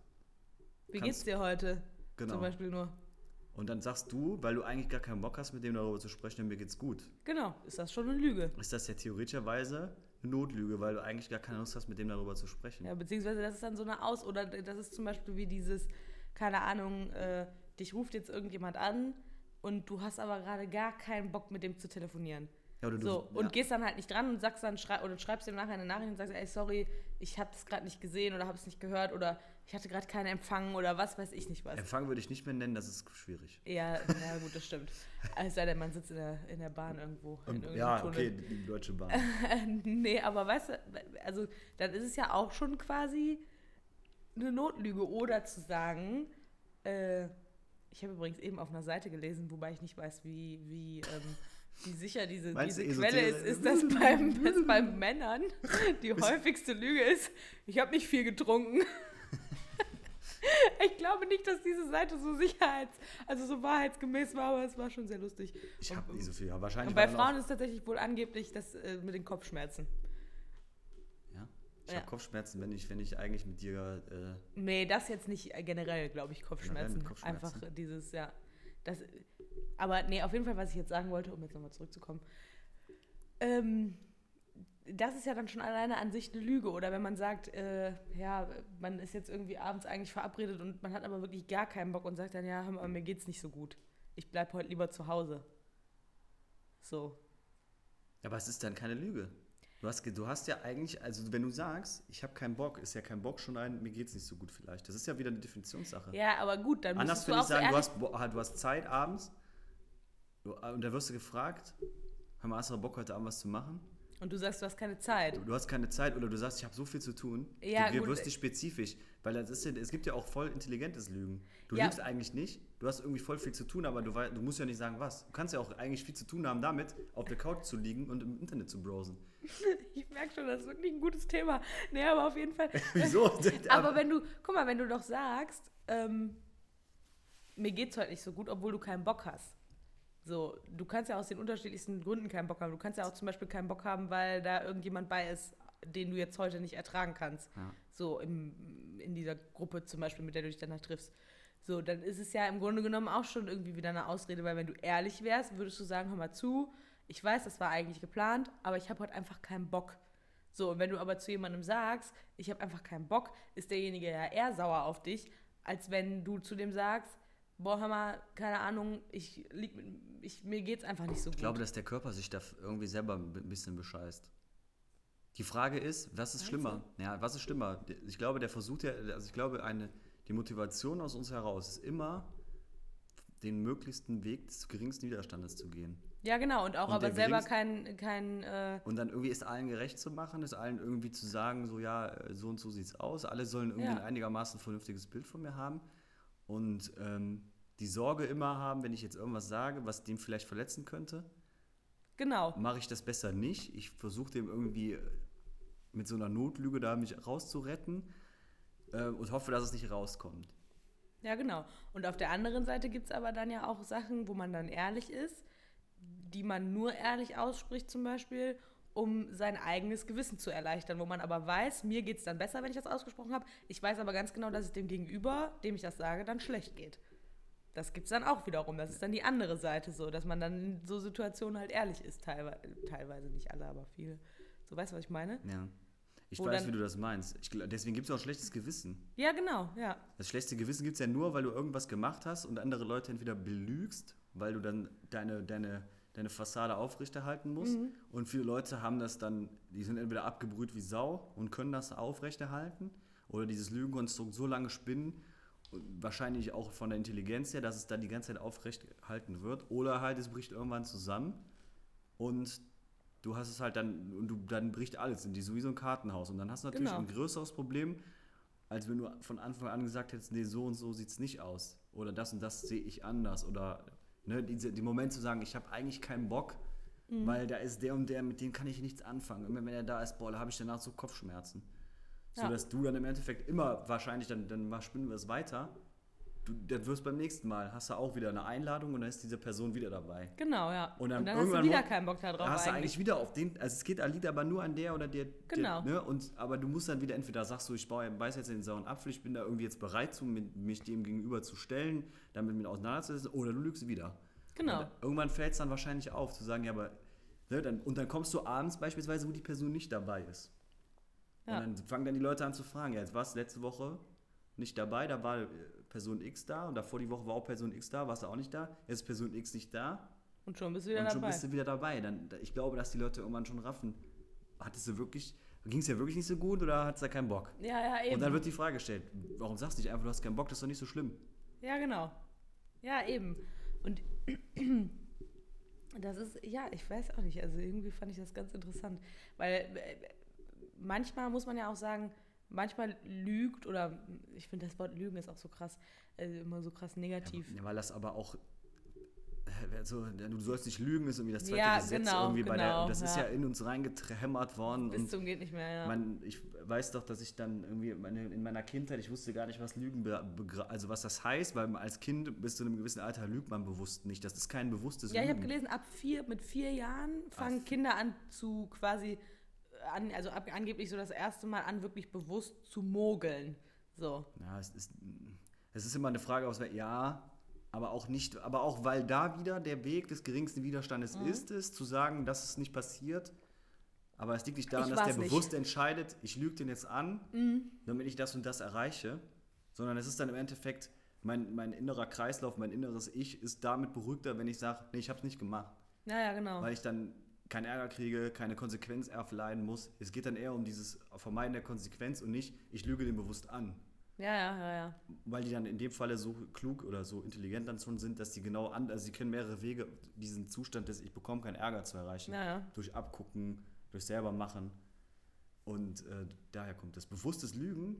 Wie kannst- geht's dir heute? Genau. Zum Beispiel nur. und dann sagst du, weil du eigentlich gar keinen Bock hast, mit dem darüber zu sprechen, mir geht's gut. Genau, ist das schon eine Lüge. ist das ja theoretischerweise eine Notlüge, weil du eigentlich gar keine Lust hast, mit dem darüber zu sprechen. Ja, beziehungsweise das ist dann so eine Aus- oder das ist zum Beispiel wie dieses, keine Ahnung, äh, dich ruft jetzt irgendjemand an und du hast aber gerade gar keinen Bock mit dem zu telefonieren. Ja, oder du, So, und ja. gehst dann halt nicht dran und sagst dann, schrei oder schreibst ihm nachher eine Nachricht und sagst, ey, sorry, ich habe das gerade nicht gesehen oder habe es nicht gehört oder ich hatte gerade keinen Empfang oder was weiß ich nicht was. Empfang würde ich nicht mehr nennen, das ist schwierig. Ja, na gut, das stimmt. Es sei denn, man sitzt in der, in der Bahn irgendwo. In irgendeinem ja, Tunnel. okay, die Deutsche Bahn. nee, aber weißt du, also dann ist es ja auch schon quasi eine Notlüge. Oder zu sagen, äh, ich habe übrigens eben auf einer Seite gelesen, wobei ich nicht weiß, wie, wie, ähm, wie sicher diese, Meinst diese Quelle ist, ist, dass beim, dass bei Männern die häufigste Lüge ist, ich habe nicht viel getrunken. ich glaube nicht, dass diese Seite so sicherheits, also so wahrheitsgemäß war, aber es war schon sehr lustig. Ich habe nicht so viel. Wahrscheinlich Und bei Frauen ist tatsächlich wohl angeblich das äh, mit den Kopfschmerzen. Ich Ja. habe Kopfschmerzen, wenn ich, wenn ich eigentlich mit dir. Äh, Nee, das jetzt nicht äh, generell, glaube ich, Kopfschmerzen. Generell Kopfschmerzen. Einfach dieses, ja. Das, aber nee, auf jeden Fall, was ich jetzt sagen wollte, um jetzt nochmal zurückzukommen. Ähm, das ist ja dann schon alleine an sich eine Lüge. Oder wenn man sagt, äh, ja, man ist jetzt irgendwie abends eigentlich verabredet und man hat aber wirklich gar keinen Bock und sagt dann, ja, hör mal, mir geht's nicht so gut. Ich bleib heute lieber zu Hause. So. aber es ist dann keine Lüge. Du hast, du hast ja eigentlich, also wenn du sagst, ich habe keinen Bock, ist ja kein Bock schon ein, mir geht's nicht so gut vielleicht. Das ist ja wieder eine Definitionssache. Ja, aber gut, dann Anders würde ich sagen, du hast, du hast Zeit abends und da wirst du gefragt, hör mal, hast du Bock heute Abend was zu machen? und du sagst, du hast keine Zeit. Du, du hast keine Zeit oder du sagst, ich habe so viel zu tun. Ja, du, du wirst nicht spezifisch, weil das ist ja, es gibt ja auch voll intelligentes Lügen. Du Ja. lügst eigentlich nicht, du hast irgendwie voll viel zu tun, aber du, du musst ja nicht sagen, was. Du kannst ja auch eigentlich viel zu tun haben damit, auf der Couch zu liegen und im Internet zu browsen. Ich merke schon, das ist wirklich ein gutes Thema. Nee, aber auf jeden Fall. Wieso? Aber wenn du, guck mal, wenn du doch sagst, ähm, mir geht's heute nicht so gut, obwohl du keinen Bock hast. So, du kannst ja aus den unterschiedlichsten Gründen keinen Bock haben. Du kannst ja auch zum Beispiel keinen Bock haben, weil da irgendjemand bei ist, den du jetzt heute nicht ertragen kannst. Ja. So im, in dieser Gruppe zum Beispiel, mit der du dich danach triffst. So, dann ist es ja im Grunde genommen auch schon irgendwie wieder eine Ausrede, weil wenn du ehrlich wärst, würdest du sagen, hör mal zu, ich weiß, das war eigentlich geplant, aber ich habe heute einfach keinen Bock. So, und wenn du aber zu jemandem sagst, ich habe einfach keinen Bock, ist derjenige ja eher sauer auf dich, als wenn du zu dem sagst, boah, hör mal, keine Ahnung, ich lieg mit, ich, mir geht's einfach nicht so gut. Ich glaube, dass der Körper sich da irgendwie selber ein bisschen bescheißt. Die Frage ist, was ist Meinst schlimmer? Ja, was ist schlimmer? Ich glaube, der versucht ja, also ich glaube, eine, die Motivation aus uns heraus ist immer, den möglichsten Weg des geringsten Widerstandes zu gehen. ja, genau, und auch Und aber der selber kein, kein äh, Und dann irgendwie es allen gerecht zu machen, es allen irgendwie zu sagen, so ja, so und so sieht's aus. Alle sollen irgendwie Ja. ein einigermaßen vernünftiges Bild von mir haben. Und ähm, die Sorge immer haben, wenn ich jetzt irgendwas sage, was den vielleicht verletzen könnte, genau. mache ich das besser nicht. Ich versuche dem irgendwie mit so einer Notlüge da mich rauszuretten äh, und hoffe, dass es nicht rauskommt. Ja, genau. Und auf der anderen Seite gibt es aber dann ja auch Sachen, wo man dann ehrlich ist, die man nur ehrlich ausspricht zum Beispiel, um sein eigenes Gewissen zu erleichtern, wo man aber weiß, mir geht es dann besser, wenn ich das ausgesprochen habe. Ich weiß aber ganz genau, dass es dem Gegenüber, dem ich das sage, dann schlecht geht. Das gibt es dann auch wiederum. Das ist dann die andere Seite so, dass man dann in so Situationen halt ehrlich ist, teilweise, teilweise nicht alle, aber viele. So, weißt du, was ich meine? Ja. Ich Wo weiß, dann- wie du das meinst. Ich, deswegen gibt es auch schlechtes Gewissen. Ja, genau, ja. Das schlechte Gewissen gibt es ja nur, weil du irgendwas gemacht hast und andere Leute entweder belügst, weil du dann deine, deine, deine Fassade aufrechterhalten musst. Mhm. Und viele Leute haben das dann, die sind entweder abgebrüht wie Sau und können das aufrechterhalten oder dieses Lügenkonstrukt so lange spinnen, wahrscheinlich auch von der Intelligenz her, dass es dann die ganze Zeit aufrechterhalten wird. Oder halt, es bricht irgendwann zusammen und du hast es halt dann, und du, dann bricht alles in die so wie so ein Kartenhaus. Und dann hast du natürlich Genau. ein größeres Problem, als wenn du von Anfang an gesagt hättest, nee, so und so sieht es nicht aus. Oder das und das sehe ich anders. Oder ne, diese, die Moment zu sagen, ich habe eigentlich keinen Bock, Mhm. weil da ist der und der, mit dem kann ich nichts anfangen. Immer wenn er da ist, boah, da habe ich danach so Kopfschmerzen. Ja. So dass du dann im Endeffekt immer wahrscheinlich, dann, dann spinnen wir es weiter. Du, dann wirst beim nächsten Mal, hast du auch wieder eine Einladung und dann ist diese Person wieder dabei. Genau, ja. Und dann hast du wieder keinen Bock darauf Da hast du eigentlich. eigentlich wieder auf den, also es geht liegt aber nur an der oder der, Genau. der ne? und, aber du musst dann wieder entweder sagst du, ich baue, beiß jetzt in den sauren Apfel, ich bin da irgendwie jetzt bereit zu, mich dem gegenüber zu stellen, damit mit auseinanderzusetzen, oder du lügst wieder. Genau. Und irgendwann fällt es dann wahrscheinlich auf, zu sagen, ja, aber, ne, dann, und dann kommst du abends beispielsweise, wo die Person nicht dabei ist. Ja. Und dann fangen dann die Leute an zu fragen, ja, jetzt warst du letzte Woche nicht dabei, da war Person X da und davor die Woche war auch Person X da, warst du auch nicht da, jetzt ist Person X nicht da, Und schon bist du wieder und schon dabei. bist du wieder dabei. Dann, ich glaube, dass die Leute irgendwann schon raffen. Hattest du wirklich, ging es ja wirklich nicht so gut oder hattest du da keinen Bock? ja, ja, eben. Und dann wird die Frage gestellt, warum sagst du nicht einfach, du hast keinen Bock, das ist doch nicht so schlimm. Ja, genau. Ja, eben. Und das ist, ja, ich weiß auch nicht, also irgendwie fand ich das ganz interessant, weil äh, manchmal muss man ja auch sagen, manchmal lügt oder ich finde das Wort Lügen ist auch so krass, äh, immer so krass negativ. Ja, weil das aber auch, so, du sollst nicht lügen, ist irgendwie das zweite Ja, Gesetz genau, irgendwie bei der. genau, Das ist ja ja. in uns reingetremmert worden. Bis zum geht nicht mehr, ja. man, ich weiß doch, dass ich dann irgendwie meine, in meiner Kindheit, ich wusste gar nicht, was Lügen, also was das heißt, weil als Kind bis zu einem gewissen Alter lügt man bewusst nicht. Das ist kein bewusstes Ja, ich habe Lügen. gelesen, ab vier, mit vier Jahren fangen Kinder an zu quasi, an, also ab, angeblich so das erste Mal an, wirklich bewusst zu mogeln. So. Ja, es ist, es ist immer eine Frage aus, ja, aber auch nicht, aber auch weil da wieder der Weg des geringsten Widerstandes Mhm. ist es, zu sagen, dass es nicht passiert. Aber es liegt nicht daran, Ich dass der nicht. Mhm. bewusst entscheidet, ich lüge den jetzt an, damit ich das und das erreiche, sondern es ist dann im Endeffekt, mein, mein innerer Kreislauf, mein inneres Ich ist damit beruhigter, wenn ich sage, nee, ich habe es nicht gemacht. Ja, ja, genau. Weil ich dann keinen Ärger kriege, keine Konsequenz erleiden muss. Es geht dann eher um dieses Vermeiden der Konsequenz und nicht, ich lüge den bewusst an Ja, ja, ja, ja. weil die dann in dem Falle so klug oder so intelligent dann schon sind, dass sie genau an, also sie können mehrere Wege, diesen Zustand des Ich bekomme keinen Ärger zu erreichen. Ja, ja. Durch Abgucken, durch selber machen. Und äh, daher kommt das. Bewusstes Lügen,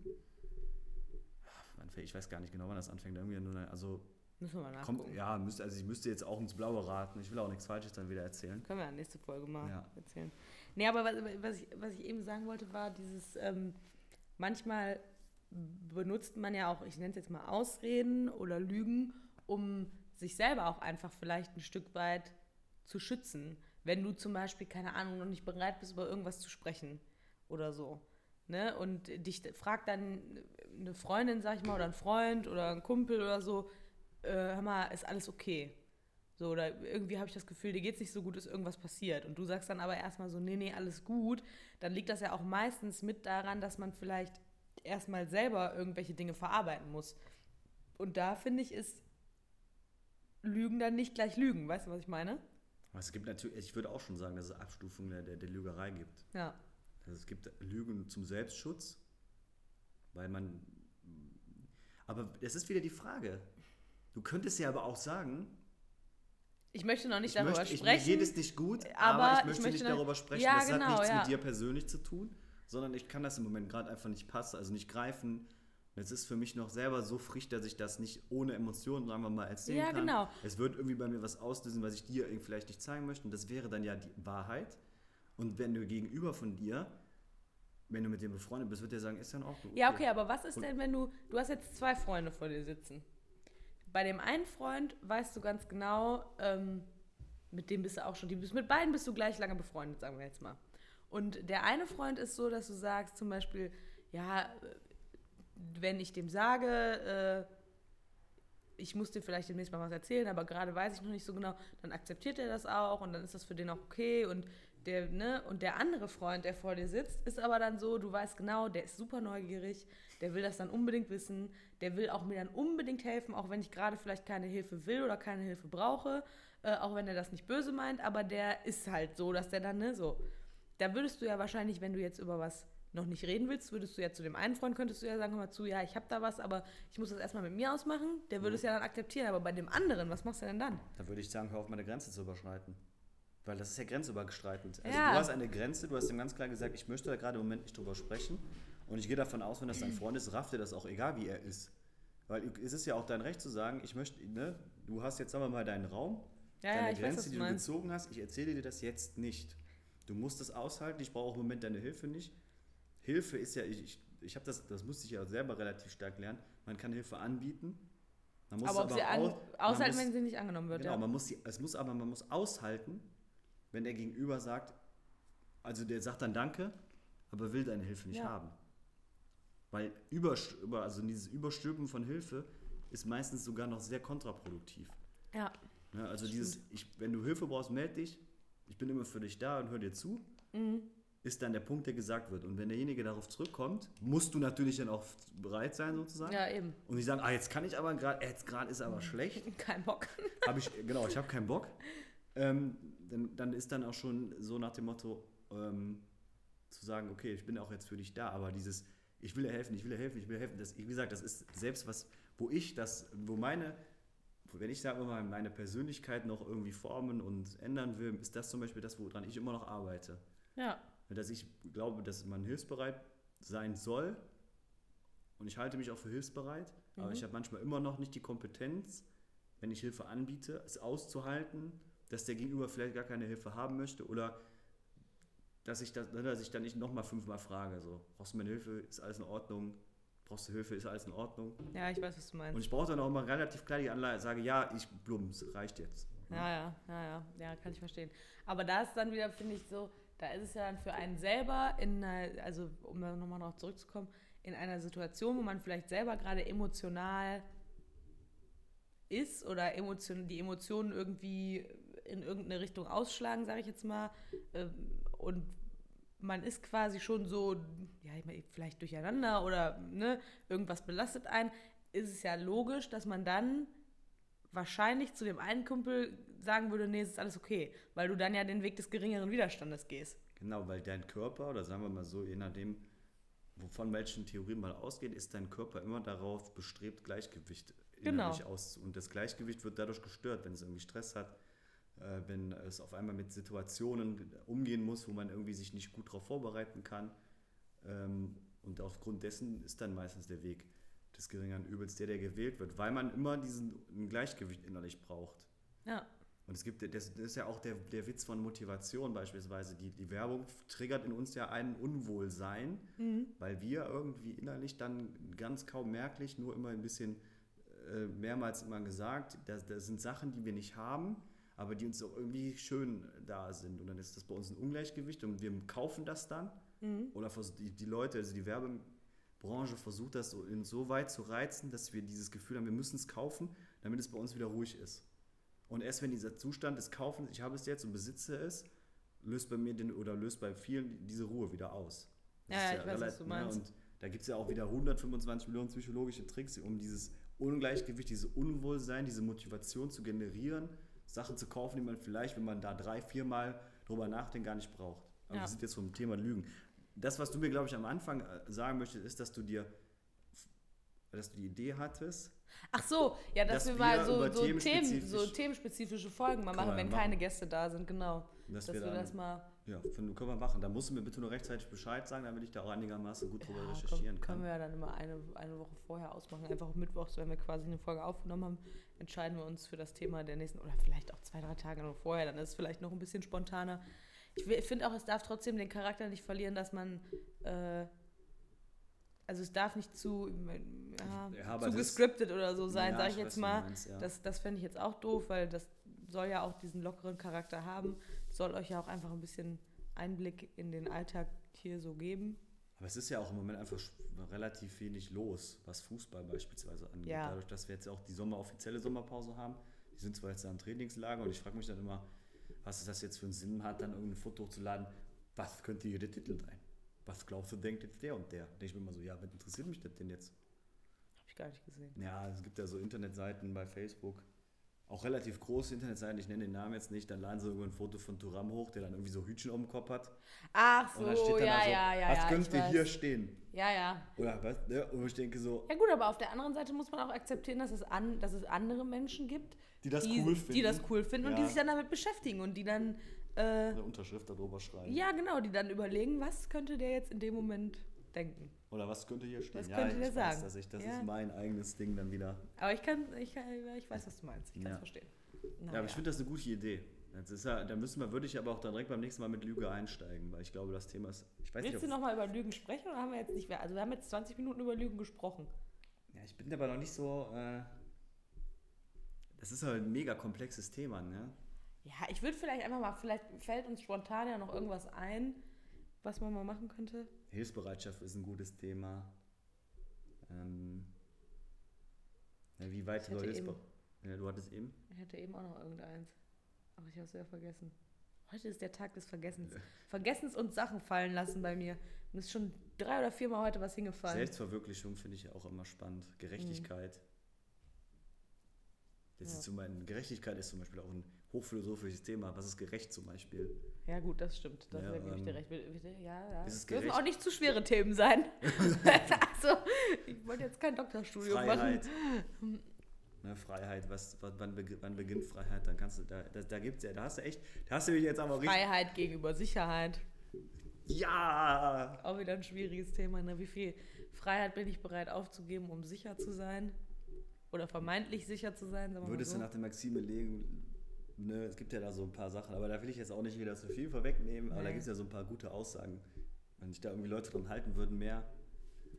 ich weiß gar nicht genau, wann das anfängt. Irgendwie nur, also Müssen wir mal nachgucken. kommt, ja, müsste, also ich müsste jetzt auch ins Blaue raten. Ich will auch nichts Falsches dann wieder erzählen. Können wir ja nächste Folge mal Ja. erzählen. Nee, aber was, was, ich, was ich eben sagen wollte, war dieses, ähm, manchmal benutzt man ja auch, ich nenne es jetzt mal Ausreden oder Lügen, um sich selber auch einfach vielleicht ein Stück weit zu schützen. Wenn du zum Beispiel, keine Ahnung, noch nicht bereit bist, über irgendwas zu sprechen oder so. Ne? Und dich fragt dann eine Freundin, sag ich mal, oder ein Freund oder ein Kumpel oder so, äh, hör mal, ist alles okay? So, oder irgendwie habe ich das Gefühl, dir geht's nicht so gut, ist irgendwas passiert. Und du sagst dann aber erstmal so, nee, nee, alles gut. Dann liegt das ja auch meistens mit daran, dass man vielleicht erstmal selber irgendwelche Dinge verarbeiten muss. Und da finde ich, ist Lügen dann nicht gleich Lügen. Weißt du, was ich meine? Aber es gibt natürlich, ich würde auch schon sagen, dass es Abstufungen der, der, der Lügerei gibt. Ja. Also es gibt Lügen zum Selbstschutz, weil man. Aber es ist wieder die Frage. Du könntest ja aber auch sagen, Ich möchte noch nicht ich darüber möchte, ich, mir sprechen. geht es nicht gut, aber aber, ich ich möchte möchte nicht darüber sprechen. Ja, das genau, hat nichts ja. mit dir persönlich zu tun, sondern ich kann das im Moment gerade einfach nicht passen, also nicht greifen. Es ist für mich noch selber so frisch, dass ich das nicht ohne Emotionen, sagen wir mal, erzählen Ja, kann. genau. Es wird irgendwie bei mir was auslösen, was ich dir vielleicht nicht zeigen möchte. Und das wäre dann ja die Wahrheit. Und wenn du gegenüber von dir, wenn du mit dem befreundet bist, wird der sagen, ist dann auch gut. Ja, okay, aber was ist denn, wenn du, du hast jetzt zwei Freunde vor dir sitzen. Bei dem einen Freund weißt du ganz genau, ähm, mit dem bist du auch schon, die bist, mit beiden bist du gleich lange befreundet, sagen wir jetzt mal. Und der eine Freund ist so, dass du sagst zum Beispiel, ja, äh, wenn ich dem sage, äh, ich muss dir vielleicht demnächst mal was erzählen, aber gerade weiß ich noch nicht so genau, dann akzeptiert er das auch und dann ist das für den auch okay und der, ne, und der andere Freund, der vor dir sitzt, ist aber dann so, du weißt genau, der ist super neugierig, der will das dann unbedingt wissen, der will auch mir dann unbedingt helfen, auch wenn ich gerade vielleicht keine Hilfe will oder keine Hilfe brauche, äh, auch wenn er das nicht böse meint, aber der ist halt so, dass der dann, ne, so. Da würdest du ja wahrscheinlich, wenn du jetzt über was noch nicht reden willst, würdest du ja zu dem einen Freund, könntest du ja sagen, hör mal zu, ja, ich habe da was, aber ich muss das erstmal mit mir ausmachen. Der würde es ja dann akzeptieren, aber bei dem anderen, was machst du denn dann? Da würde ich sagen, hör auf, meine Grenze zu überschreiten. Weil das ist ja grenzüberschreitend. Also Ja. du hast eine Grenze, du hast ihm ganz klar gesagt, ich möchte da gerade im Moment nicht drüber sprechen. Und ich gehe davon aus, wenn das dein Freund ist, rafft er das auch, egal wie er ist. Weil es ist ja auch dein Recht zu sagen, ich möchte, ne, du hast jetzt, sagen wir mal, deinen Raum, Ja, ja, deine weiß, Grenze, was die du meinst. gezogen hast, ich erzähle dir das jetzt nicht. Du musst es aushalten, ich brauche im Moment deine Hilfe nicht. Hilfe ist ja, ich, ich, ich habe das, das musste ich ja selber relativ stark lernen, man kann Hilfe anbieten. Man muss Aber ob es sie an, au- man aushalten, muss- wenn sie nicht angenommen wird, Genau, ja. man muss sie, es muss aber man muss aushalten, wenn der Gegenüber sagt, also der sagt dann Danke, aber will deine Hilfe nicht Ja. haben. Weil über, also dieses Überstülpen von Hilfe ist meistens sogar noch sehr kontraproduktiv. Ja, Ne? Also dieses, ich, wenn du Hilfe brauchst, meld dich, ich bin immer für dich da und hör dir zu, Mhm. ist dann der Punkt, der gesagt wird. Und wenn derjenige darauf zurückkommt, musst du natürlich dann auch bereit sein sozusagen. ja, eben. Und die sagen, ah, jetzt kann ich aber gerade, jetzt gerade ist aber schlecht. Kein Bock. Habe ich, genau, ich habe keinen Bock. Ähm, dann, dann ist dann auch schon so nach dem Motto, ähm, zu sagen, okay, ich bin auch jetzt für dich da, aber dieses, ich will dir helfen, ich will dir helfen, ich will dir helfen, das, wie gesagt, das ist selbst was, wo ich das, wo meine, wenn ich sage mal, meine Persönlichkeit noch irgendwie formen und ändern will, ist das zum Beispiel das, woran ich immer noch arbeite. Ja, Dass ich glaube, dass man hilfsbereit sein soll und ich halte mich auch für hilfsbereit, aber Mhm. ich habe manchmal immer noch nicht die Kompetenz, wenn ich Hilfe anbiete, es auszuhalten, dass der Gegenüber vielleicht gar keine Hilfe haben möchte oder dass ich, das, dass ich dann nicht nochmal fünfmal frage, so, brauchst du meine Hilfe, ist alles in Ordnung, brauchst du Hilfe, ist alles in Ordnung. Ja, ich weiß, was du meinst. Und ich brauche dann auch immer relativ klar die Anleitung, sage, ja, ich blums, reicht jetzt. Ja, ja, ja, ja, ja, kann ich verstehen. Aber da ist dann wieder, finde ich, so, da ist es ja dann für einen selber in einer, also um nochmal noch zurückzukommen, in einer Situation, wo man vielleicht selber gerade emotional ist oder Emotion, die Emotionen irgendwie in irgendeine Richtung ausschlagen, sage ich jetzt mal, ähm, und man ist quasi schon so, ja, vielleicht durcheinander oder ne, irgendwas belastet einen, ist es ja logisch, dass man dann wahrscheinlich zu dem einen Kumpel sagen würde, nee, es ist alles okay, weil du dann ja den Weg des geringeren Widerstandes gehst. Genau, weil dein Körper, oder sagen wir mal so, je nachdem, wovon welchen Theorien mal ausgeht, ist dein Körper immer darauf bestrebt, Gleichgewicht genau. aus. Und das Gleichgewicht wird dadurch gestört, wenn es irgendwie Stress hat, wenn es auf einmal mit Situationen umgehen muss, wo man irgendwie sich nicht gut darauf vorbereiten kann. Ähm, und aufgrund dessen ist dann meistens der Weg des geringeren Übels der, der gewählt wird, weil man immer diesen Gleichgewicht innerlich braucht. Ja. Und es gibt, das ist ja auch der, der Witz von Motivation beispielsweise. Die, die Werbung triggert in uns ja ein Unwohlsein, mhm. weil wir irgendwie innerlich dann ganz kaum merklich, nur immer ein bisschen äh, mehrmals immer gesagt, das, das sind Sachen, die wir nicht haben, aber die uns auch irgendwie schön da sind. Und dann ist das bei uns ein Ungleichgewicht und wir kaufen das dann. Mhm. Oder die, die Leute, also die Werbebranche versucht das so, so weit zu reizen, dass wir dieses Gefühl haben, wir müssen es kaufen, damit es bei uns wieder ruhig ist. Und erst wenn dieser Zustand des Kaufens, ich habe es jetzt und besitze es, löst bei mir den, oder löst bei vielen diese Ruhe wieder aus. Das ja, ja, ich weiß, was du ne, meinst. Und da gibt es ja auch wieder 125 Millionen psychologische Tricks, um dieses Ungleichgewicht, dieses Unwohlsein, diese Motivation zu generieren, Sachen zu kaufen, die man vielleicht, wenn man da drei, viermal drüber nachdenkt, gar nicht braucht. Aber ja. wir sind jetzt vom Thema Lügen. Das, was du mir, glaube ich, am Anfang äh, sagen möchtest, ist, dass du dir, dass du die Idee hattest, Ach so, ja, dass, dass wir mal so, so, themenspezifisch so, themenspezifische Folgen mal machen, wenn machen. keine Gäste da sind, genau. Dass, dass wir, wir das mal. Ja, können wir machen. Da musst du mir bitte nur rechtzeitig Bescheid sagen, damit ich da auch einigermaßen gut drüber ja, recherchieren komm, kann. Können wir ja dann immer eine, eine Woche vorher ausmachen. Einfach mittwochs, wenn wir quasi eine Folge aufgenommen haben, entscheiden wir uns für das Thema der nächsten, oder vielleicht auch zwei, drei Tage noch vorher, dann ist es vielleicht noch ein bisschen spontaner. Ich finde auch, es darf trotzdem den Charakter nicht verlieren, dass man. Äh, also es darf nicht zu, ja, ja, zu gescriptet oder so sein, ja, sage ich jetzt mal. Meinst, ja. Das, das fände ich jetzt auch doof, weil das soll ja auch diesen lockeren Charakter haben. Soll euch ja auch einfach ein bisschen Einblick in den Alltag hier so geben. Aber es ist ja auch im Moment einfach relativ wenig los, was Fußball beispielsweise angeht. Ja. Dadurch, dass wir jetzt auch die Sommer offizielle Sommerpause haben. Die sind zwar jetzt da im Trainingslager und ich frage mich dann immer, was das jetzt für einen Sinn hat, dann irgendein Foto hochzuladen. Was könnte hier der Titel sein? was glaubst du, denkt jetzt der und der? Denke ich mir immer so, ja, was interessiert mich das denn jetzt? Habe ich gar nicht gesehen. Ja, es gibt ja so Internetseiten bei Facebook, auch relativ große Internetseiten, ich nenne den Namen jetzt nicht, dann laden sie irgendwo ein Foto von Turam hoch, der dann irgendwie so Hütchen um den Kopf hat. Ach so, ja, also, ja, ja. Was ja, könnte hier stehen? Ja, ja. Oder was? Ja, ne? und ich denke so. Ja, gut, aber auf der anderen Seite muss man auch akzeptieren, dass es, an, dass es andere Menschen gibt, die das die, cool finden. Die das cool finden ja. und die sich dann damit beschäftigen und die dann äh, eine Unterschrift darüber schreiben. Ja, genau, die dann überlegen, was könnte der jetzt in dem Moment denken. Oder was könnte hier stehen? Was ja, könnte der sagen? Weiß, ich, das ja. ist mein eigenes Ding dann wieder. Aber ich kann, ich, kann, ich weiß, was du meinst. Ich kann es ja. verstehen. Na, ja, aber ich finde das eine gute Idee. Das ist ja, da müssen wir, würde ich aber auch dann direkt beim nächsten Mal mit Lüge einsteigen, weil ich glaube, das Thema ist. Ich weiß Willst nicht, du nochmal über Lügen sprechen oder haben wir jetzt nicht mehr? Also wir haben jetzt 20 Minuten über Lügen gesprochen. Ja, ich bin aber noch nicht so. Äh, das ist halt ein mega komplexes Thema, ne? Ja, ich würde vielleicht einfach mal, vielleicht fällt uns spontan ja noch irgendwas ein, was man mal machen könnte. Hilfsbereitschaft ist ein gutes Thema. Ähm, ja, wie weit soll Hilfsbereitschaft? Ja, du hattest eben? Ich hatte eben auch noch irgendeins. Aber ich habe es ja vergessen. Heute ist der Tag des Vergessens. Vergessens und Sachen fallen lassen bei mir. Es ist schon drei oder viermal heute was hingefallen. Selbstverwirklichung finde ich auch immer spannend. Gerechtigkeit. Mhm. Das ja. ist zum Beispiel, Gerechtigkeit ist zum Beispiel auch ein hochphilosophisches Thema. Was ist gerecht zum Beispiel? Ja, gut, das stimmt. Das ja, gebe ich dir recht. Ja, ja. Es dürfen auch nicht zu schwere Themen sein. also, ich wollte jetzt kein Doktorstudium Freiheit. machen. Ne, Freiheit, was, wann, wann, beginnt Freiheit? Dann kannst du, da, da, da gibt's ja, da hast du echt, da hast du mich jetzt aber richtig. Freiheit gegenüber Sicherheit. Ja! Auch wieder ein schwieriges Thema. Ne? Wie viel Freiheit bin ich bereit aufzugeben, um sicher zu sein? Oder vermeintlich sicher zu sein. Würdest mal du so. nach der Maxime legen, ne, es gibt ja da so ein paar Sachen, aber da will ich jetzt auch nicht wieder zu viel vorwegnehmen, aber da Nee. gibt es ja so ein paar gute Aussagen. Wenn sich da irgendwie Leute dran halten würden, mehr.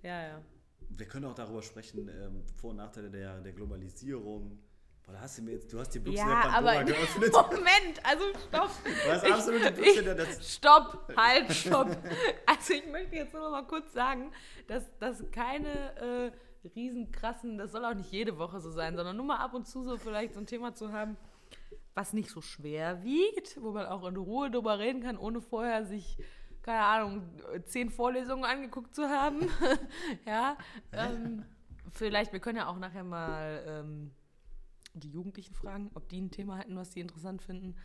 Ja, ja. Wir können auch darüber sprechen, ähm, Vor- und Nachteile der, der Globalisierung. Boah, da hast du mir jetzt, du hast die Büchse der Ja, Pandora aber geöffnet. Moment, also stopp. Du hast Ich- absolut die ich- Büchse der, das, Stopp, halt, stopp. Also ich möchte jetzt nur noch mal kurz sagen, dass das keine äh, riesen krassen, das soll auch nicht jede Woche so sein, sondern nur mal ab und zu so vielleicht so ein Thema zu haben, was nicht so schwer wiegt, wo man auch in Ruhe drüber reden kann, ohne vorher sich, keine Ahnung, zehn Vorlesungen angeguckt zu haben. ja, ähm, vielleicht, wir können ja auch nachher mal ähm, die Jugendlichen fragen, ob die ein Thema hätten, was sie interessant finden.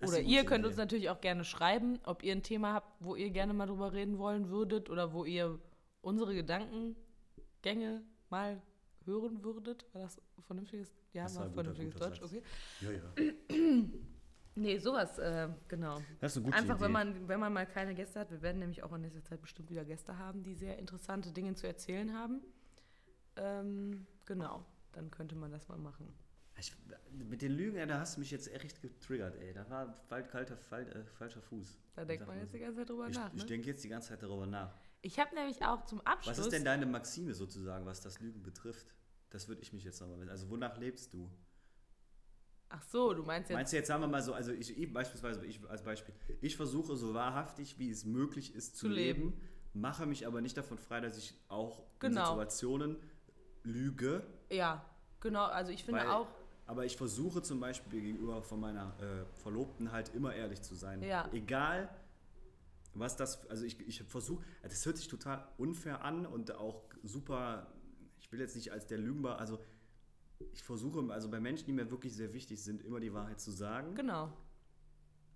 Oder ihr könnt Idee. uns natürlich auch gerne schreiben, ob ihr ein Thema habt, wo ihr gerne mal drüber reden wollen würdet oder wo ihr unsere Gedankengänge mal hören würdet. War das vernünftiges? Ja, Das war vernünftiges guter Deutsch, okay. ja, ja. Nee, sowas, äh, genau. Das ist eine gute Einfach, Idee. wenn man, wenn man mal keine Gäste hat. Wir werden nämlich auch in nächster Zeit bestimmt wieder Gäste haben, die sehr interessante Dinge zu erzählen haben. Ähm, genau, dann könnte man das mal machen. Ich, mit den Lügen, ey, da hast du mich jetzt echt getriggert, ey. Da war bald kalter, fal, äh, falscher Fuß. Da denkt man jetzt die ganze Zeit drüber Ich, nach. ich Ne? denke jetzt die ganze Zeit darüber nach. Ich habe nämlich auch zum Abschluss. Was ist denn deine Maxime sozusagen, was das Lügen betrifft? Das würde ich mich jetzt nochmal wissen. Also wonach lebst du? Ach so, du meinst jetzt. Meinst du jetzt, sagen wir mal so, also ich, ich beispielsweise, ich als Beispiel, ich versuche so wahrhaftig, wie es möglich ist, zu, Zu leben. leben, mache mich aber nicht davon frei, dass ich auch Genau. in Situationen lüge. Ja, genau. Also ich finde Weil- auch, Aber ich versuche zum Beispiel gegenüber von meiner äh, Verlobten halt immer ehrlich zu sein. Ja. Egal, was das, also ich, ich versuche, das hört sich total unfair an und auch super, ich will jetzt nicht als der Lügenbar, also ich versuche, also bei Menschen, die mir wirklich sehr wichtig sind, immer die Wahrheit zu sagen. genau.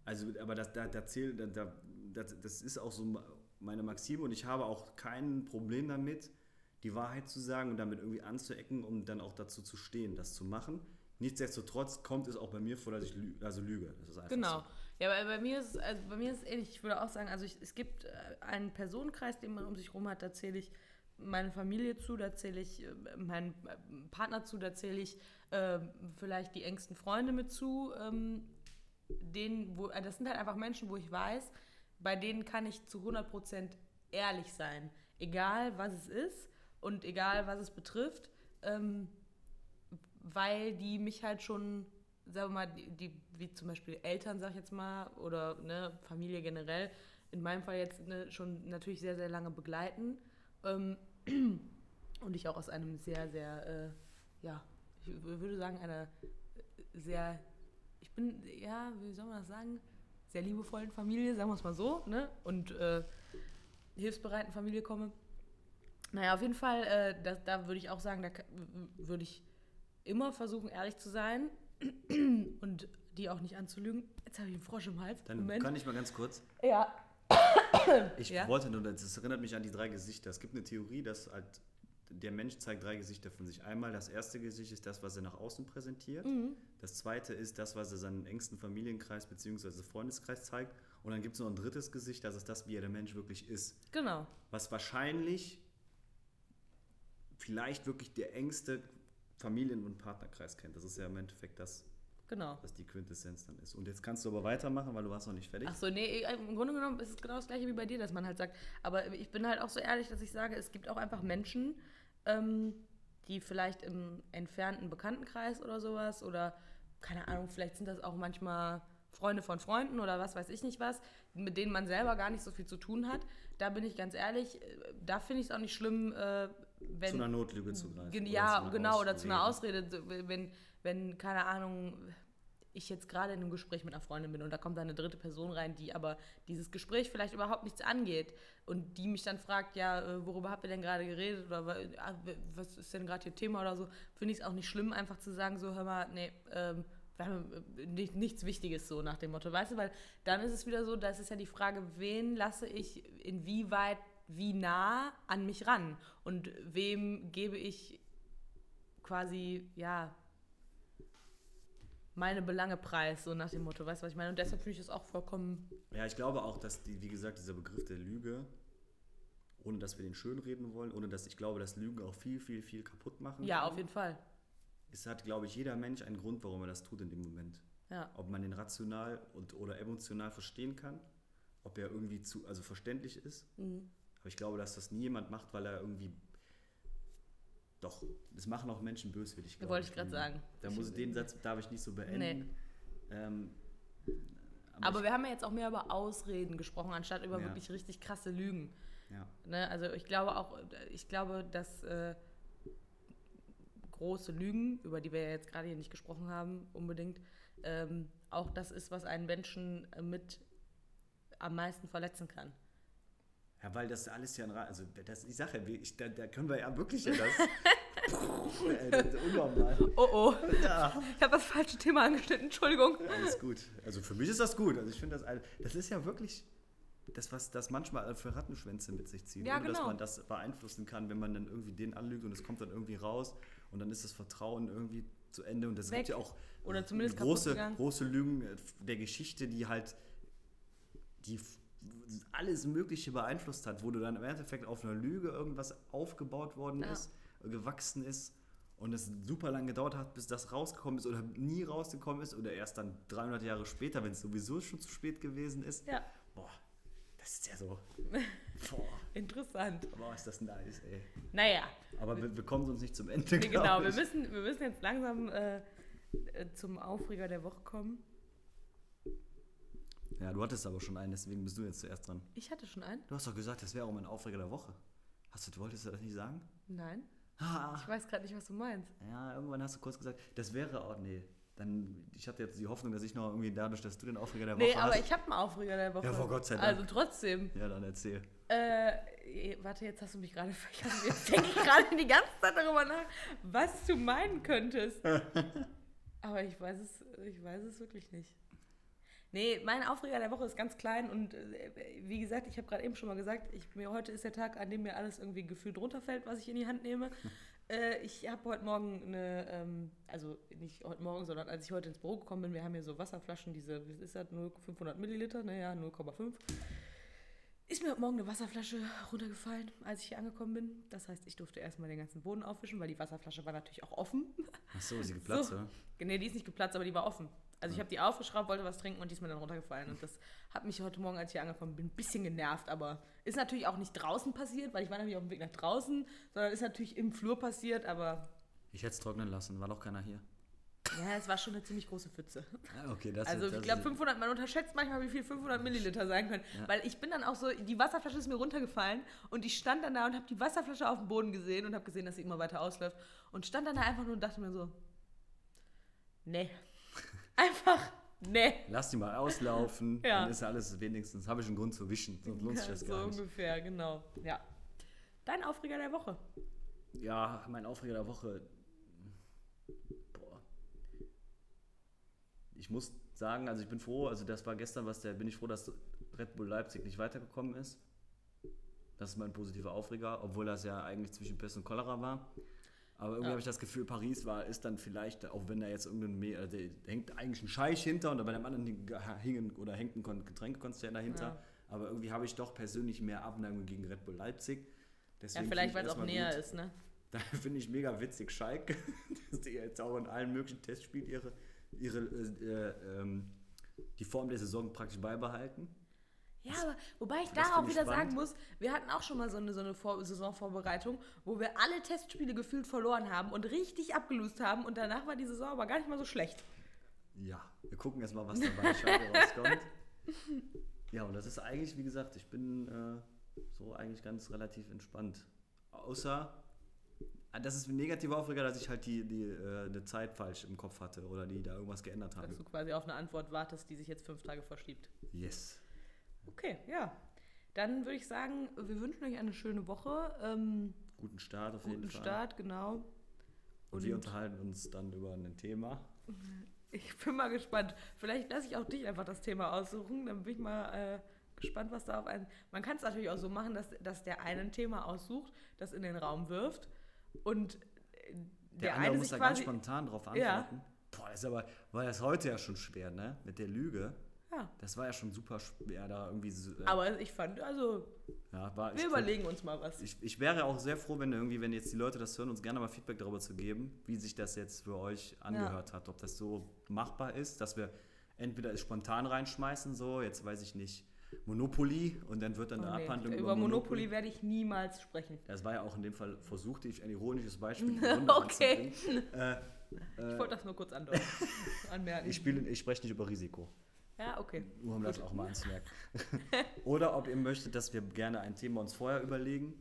Also, aber das, da, da zählt, da, da, das, das ist auch so meine Maxime und ich habe auch kein Problem damit, die Wahrheit zu sagen und damit irgendwie anzuecken, um dann auch dazu zu stehen, das zu machen. Nichtsdestotrotz kommt es auch bei mir vor, dass ich lü also lüge. Genau. so. Ja, aber bei mir ist also bei mir ist es ähnlich. Ich würde auch sagen, also ich, es gibt äh, einen Personenkreis, den man um sich rum hat. Da zähle ich meine Familie zu, da zähle ich äh, meinen äh, Partner zu, da zähle ich äh, vielleicht die engsten Freunde mit zu. Ähm, denen, wo, das sind halt einfach Menschen, wo ich weiß, bei denen kann ich zu 100% ehrlich sein. Egal, was es ist und egal, was es betrifft. Ähm, weil die mich halt schon, sagen wir mal, die, die wie zum Beispiel Eltern, sag ich jetzt mal, oder ne, Familie generell, in meinem Fall jetzt ne, schon natürlich sehr, sehr lange begleiten. Ähm, und ich auch aus einem sehr, sehr, äh, ja, ich würde sagen, einer sehr, ich bin, ja, wie soll man das sagen, sehr liebevollen Familie, sagen wir es mal so, ne? Und äh, hilfsbereiten Familie komme. Naja, auf jeden Fall, äh, da, da würde ich auch sagen, da würde ich immer versuchen, ehrlich zu sein und die auch nicht anzulügen. Jetzt habe ich einen Frosch im Hals. Dann Moment. kann ich mal ganz kurz. Ja. Ich Ja? wollte nur, das erinnert mich an die drei Gesichter. Es gibt eine Theorie, dass halt der Mensch zeigt drei Gesichter von sich. Einmal das erste Gesicht ist das, was er nach außen präsentiert. Mhm. Das zweite ist das, was er seinen engsten Familienkreis bzw. Freundeskreis zeigt. Und dann gibt es noch ein drittes Gesicht, das ist das, wie er der Mensch wirklich ist. Genau. Was wahrscheinlich vielleicht wirklich der engste Familien- und Partnerkreis kennt. Das ist ja im Endeffekt das, Genau. was die Quintessenz dann ist. Und jetzt kannst du aber weitermachen, weil du warst noch nicht fertig. Ach so, nee, im Grunde genommen ist es genau das gleiche wie bei dir, dass man halt sagt, aber ich bin halt auch so ehrlich, dass ich sage, es gibt auch einfach Menschen, ähm, die vielleicht im entfernten Bekanntenkreis oder sowas oder keine Ahnung, vielleicht sind das auch manchmal Freunde von Freunden oder was weiß ich nicht was, mit denen man selber gar nicht so viel zu tun hat. Da bin ich ganz ehrlich, äh, da finde ich es auch nicht schlimm, äh, wenn zu einer Notlüge zu greifen. Ja, zu genau, oder zu einer Ausrede. Ausrede, wenn, wenn, keine Ahnung, ich jetzt gerade in einem Gespräch mit einer Freundin bin und da kommt da eine dritte Person rein, die aber dieses Gespräch vielleicht überhaupt nichts angeht und die mich dann fragt, ja, äh, worüber habt ihr denn gerade geredet oder ah, was ist denn gerade ihr Thema oder so, finde ich es auch nicht schlimm, einfach zu sagen, so, hör mal, nee, ähm, wir haben äh, nicht, nichts Wichtiges so nach dem Motto, weißt du, weil dann ist es wieder so, das ist ja die Frage, wen lasse ich inwieweit wie nah an mich ran und wem gebe ich quasi, ja, meine Belange preis, so nach dem Motto, weißt du, was ich meine? Und deshalb finde ich das auch vollkommen, Ja, ich glaube auch, dass, die, wie gesagt, dieser Begriff der Lüge, ohne dass wir den schönreden wollen, ohne dass ich glaube, dass Lügen auch viel, viel, viel kaputt machen. ja, kann. auf jeden Fall. es hat, glaube ich, jeder Mensch einen Grund, warum er das tut in dem Moment. Ja. Ob man den rational und, oder emotional verstehen kann, ob er irgendwie zu, also verständlich ist. Mhm. Aber ich glaube, dass das nie jemand macht, weil er irgendwie. Doch, das machen auch Menschen böswillig. glaub Wollte ich gerade sagen. Da Ich- muss den Satz darf ich nicht so beenden. Nee. Ähm, Aber ich, wir haben ja jetzt auch mehr über Ausreden gesprochen, anstatt über Ja. wirklich richtig krasse Lügen. ja. Ne? Also ich glaube auch, ich glaube, dass äh, große Lügen, über die wir ja jetzt gerade hier nicht gesprochen haben, unbedingt, ähm, auch das ist, was einen Menschen mit am meisten verletzen kann. Ja, weil das alles ja ein Ra also das, sage ja, wir- ich, da, da können wir ja wirklich ja das. Ey, das ist unnormal. Oh oh, Ja. ich habe das falsche Thema angeschnitten, Entschuldigung. Alles gut. Also für mich ist das gut. Also ich finde das, das ist ja wirklich das, was das manchmal für Rattenschwänze mit sich zieht. Ja, dass genau. man das beeinflussen kann, wenn man dann irgendwie den anlügt und es kommt dann irgendwie raus und dann ist das Vertrauen irgendwie zu Ende. Und das Weg. gibt ja auch Oder zumindest kaputt große, große Lügen äh, der Geschichte, die halt die alles Mögliche beeinflusst hat, wo du dann im Endeffekt auf einer Lüge irgendwas aufgebaut worden Ja. ist, gewachsen ist und es super lange gedauert hat, bis das rausgekommen ist oder nie rausgekommen ist oder erst dann 300 Jahre später, wenn es sowieso schon zu spät gewesen ist. Ja, Boah, das ist ja so. Boah, interessant. boah ist das nice, ey. Naja, Aber wir, wir kommen sonst nicht zum Ende. nee, genau, wir müssen, wir müssen jetzt langsam äh, äh, zum Aufreger der Woche kommen. Ja, du hattest aber schon einen, deswegen bist du jetzt zuerst dran. Ich hatte schon einen. Du hast doch gesagt, das wäre auch mein Aufreger der Woche. Hast du, wolltest du das nicht sagen? Nein, Ah, ich weiß gerade nicht, was du meinst. ja, irgendwann hast du kurz gesagt, das wäre auch, nee. Dann, ich hatte jetzt die Hoffnung, dass ich noch irgendwie dadurch, dass du den Aufreger der Woche Nee, aber hast. ich habe einen Aufreger der Woche. Ja, vor Gott sei Dank. Also trotzdem. ja, dann erzähl. Äh, eh, warte, jetzt hast du mich gerade vergessen. Jetzt denke ich gerade die ganze Zeit darüber nach, was du meinen könntest. Aber ich weiß es, ich weiß es wirklich nicht. Nee, mein Aufreger der Woche ist ganz klein und äh, wie gesagt, ich habe gerade eben schon mal gesagt, ich, mir, heute ist der Tag, an dem mir alles irgendwie gefühlt runterfällt, was ich in die Hand nehme. äh, ich habe heute Morgen eine, ähm, also nicht heute Morgen, sondern als ich heute ins Büro gekommen bin, wir haben hier so Wasserflaschen, diese, wie ist das, 0, 500 Milliliter, naja, 0,5 ist mir heute Morgen eine Wasserflasche runtergefallen, als ich hier angekommen bin. Das heißt, ich durfte erstmal den ganzen Boden aufwischen, weil die Wasserflasche war natürlich auch offen. Ach so, ist sie geplatzt, So. oder? Nee, die ist nicht geplatzt, aber die war offen. Also ich habe die aufgeschraubt, wollte was trinken und die ist mir dann runtergefallen. Und das hat mich heute Morgen, als ich hier angekommen bin, ein bisschen genervt. Aber ist natürlich auch nicht draußen passiert, weil ich war nämlich auf dem Weg nach draußen, sondern ist natürlich im Flur passiert. Aber Ich hätte es trocknen lassen, war doch keiner hier. ja, es war schon eine ziemlich große Pfütze. Ah, okay, das Also ist, ich das glaube ist- 500, man unterschätzt manchmal, wie viel 500 Milliliter sein können. Ja. Weil ich bin dann auch so, die Wasserflasche ist mir runtergefallen und ich stand dann da und habe die Wasserflasche auf dem Boden gesehen und habe gesehen, dass sie immer weiter ausläuft. Und stand dann da einfach nur und dachte mir so, nee. Einfach, nee. Lass die mal auslaufen, Ja. dann ist ja alles wenigstens, habe ich einen Grund zu wischen, sonst lohnt sich das so gar nicht. ungefähr, genau. Ja. Dein Aufreger der Woche. Ja, mein Aufreger der Woche. Boah. Ich muss sagen, also ich bin froh, also das war gestern was der, bin ich froh, dass Red Bull Leipzig nicht weitergekommen ist. Das ist mein positiver Aufreger, obwohl das ja eigentlich zwischen Pest und Cholera war. Aber irgendwie Ja. habe ich das Gefühl, Paris war, ist dann vielleicht, auch wenn da jetzt irgendein, also da hängt eigentlich ein Scheich hinter und bei dem anderen hingen oder hängt ein Kon- Getränkekonzern dahinter. Ja. Aber irgendwie habe ich doch persönlich mehr Abneigung gegen Red Bull Leipzig. Ja, Deswegen vielleicht, finde weil es auch näher gut. ist, ne? Da finde ich mega witzig, Schalke, dass die jetzt auch in allen möglichen Testspielen ihre, ihre äh, ähm, die Form der Saison praktisch beibehalten. Ja, aber wobei ich da auch wieder spannend. sagen muss, wir hatten auch schon mal so eine, so eine Vor Saisonvorbereitung, wo wir alle Testspiele gefühlt verloren haben und richtig abgelust haben und danach war die Saison aber gar nicht mal so schlecht. Ja, wir gucken erst mal, was da bei Schalke rauskommt. Ja, und das ist eigentlich, wie gesagt, ich bin äh, so eigentlich ganz relativ entspannt. Außer, ah, das ist ein negativer Aufreger, dass ich halt die, die äh, eine Zeit falsch im Kopf hatte oder die da irgendwas geändert habe. Dass du quasi auf eine Antwort wartest, die sich jetzt fünf Tage verschiebt. Yes. Okay, ja. Dann würde ich sagen, wir wünschen euch eine schöne Woche. Ähm, Guten Start auf jeden guten Fall. Start, genau. Und wir unterhalten uns dann über ein Thema. Ich bin mal gespannt. Vielleicht lasse ich auch dich einfach das Thema aussuchen. Dann bin ich mal äh, gespannt, was da auf einen. Man kann es natürlich auch so machen, dass, dass der eine ein Thema aussucht, das in den Raum wirft und äh, Der, der, andere eine muss sich da ganz quasi. spontan drauf Ja. antworten. Boah, das ist aber, war das heute ja schon schwer, ne? Mit der Lüge. Ja. Das war ja schon super schwer, da irgendwie so, äh, Aber ich fand, also, ja, war, wir überlegen uns mal was. Ich, ich wäre auch sehr froh, wenn irgendwie, wenn jetzt die Leute das hören, uns gerne mal Feedback darüber zu geben, wie sich das jetzt für euch angehört hat. Ob das so machbar ist, dass wir entweder es spontan reinschmeißen, so, jetzt weiß ich nicht, Monopoly und dann wird dann Oh, eine nee. Abhandlung Über Monopoly werde ich niemals sprechen. Das war ja auch in dem Fall, versuchte ich ein ironisches Beispiel Okay. anzubringen. Äh, Ich wollte das nur kurz andeuten. Anmerken. ich, spiele, ich spreche nicht über Risiko, ja, okay. nur um das Gut. auch mal anzumerken. Oder ob ihr möchtet, dass wir gerne ein Thema uns vorher überlegen.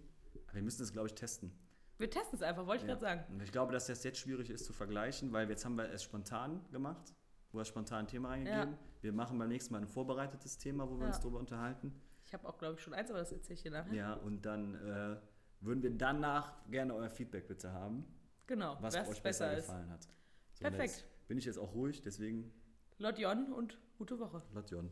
Wir müssen es, glaube ich, testen. Wir testen es einfach, wollte ich Ja. gerade sagen. Ich glaube, dass das jetzt schwierig ist zu vergleichen, weil jetzt haben wir es spontan gemacht. Du hast spontan ein Thema eingegeben. Wir machen beim nächsten Mal ein vorbereitetes Thema, wo wir Ja. uns drüber unterhalten. Ich habe auch, glaube ich, schon eins, aber das erzähle ich dir nachher. Ja, und dann äh, würden wir danach gerne euer Feedback bitte haben, Genau, was euch besser, besser ist. gefallen hat. So, Perfekt. Bin ich jetzt auch ruhig, deswegen Lord Jon und gute Woche. Lotjon.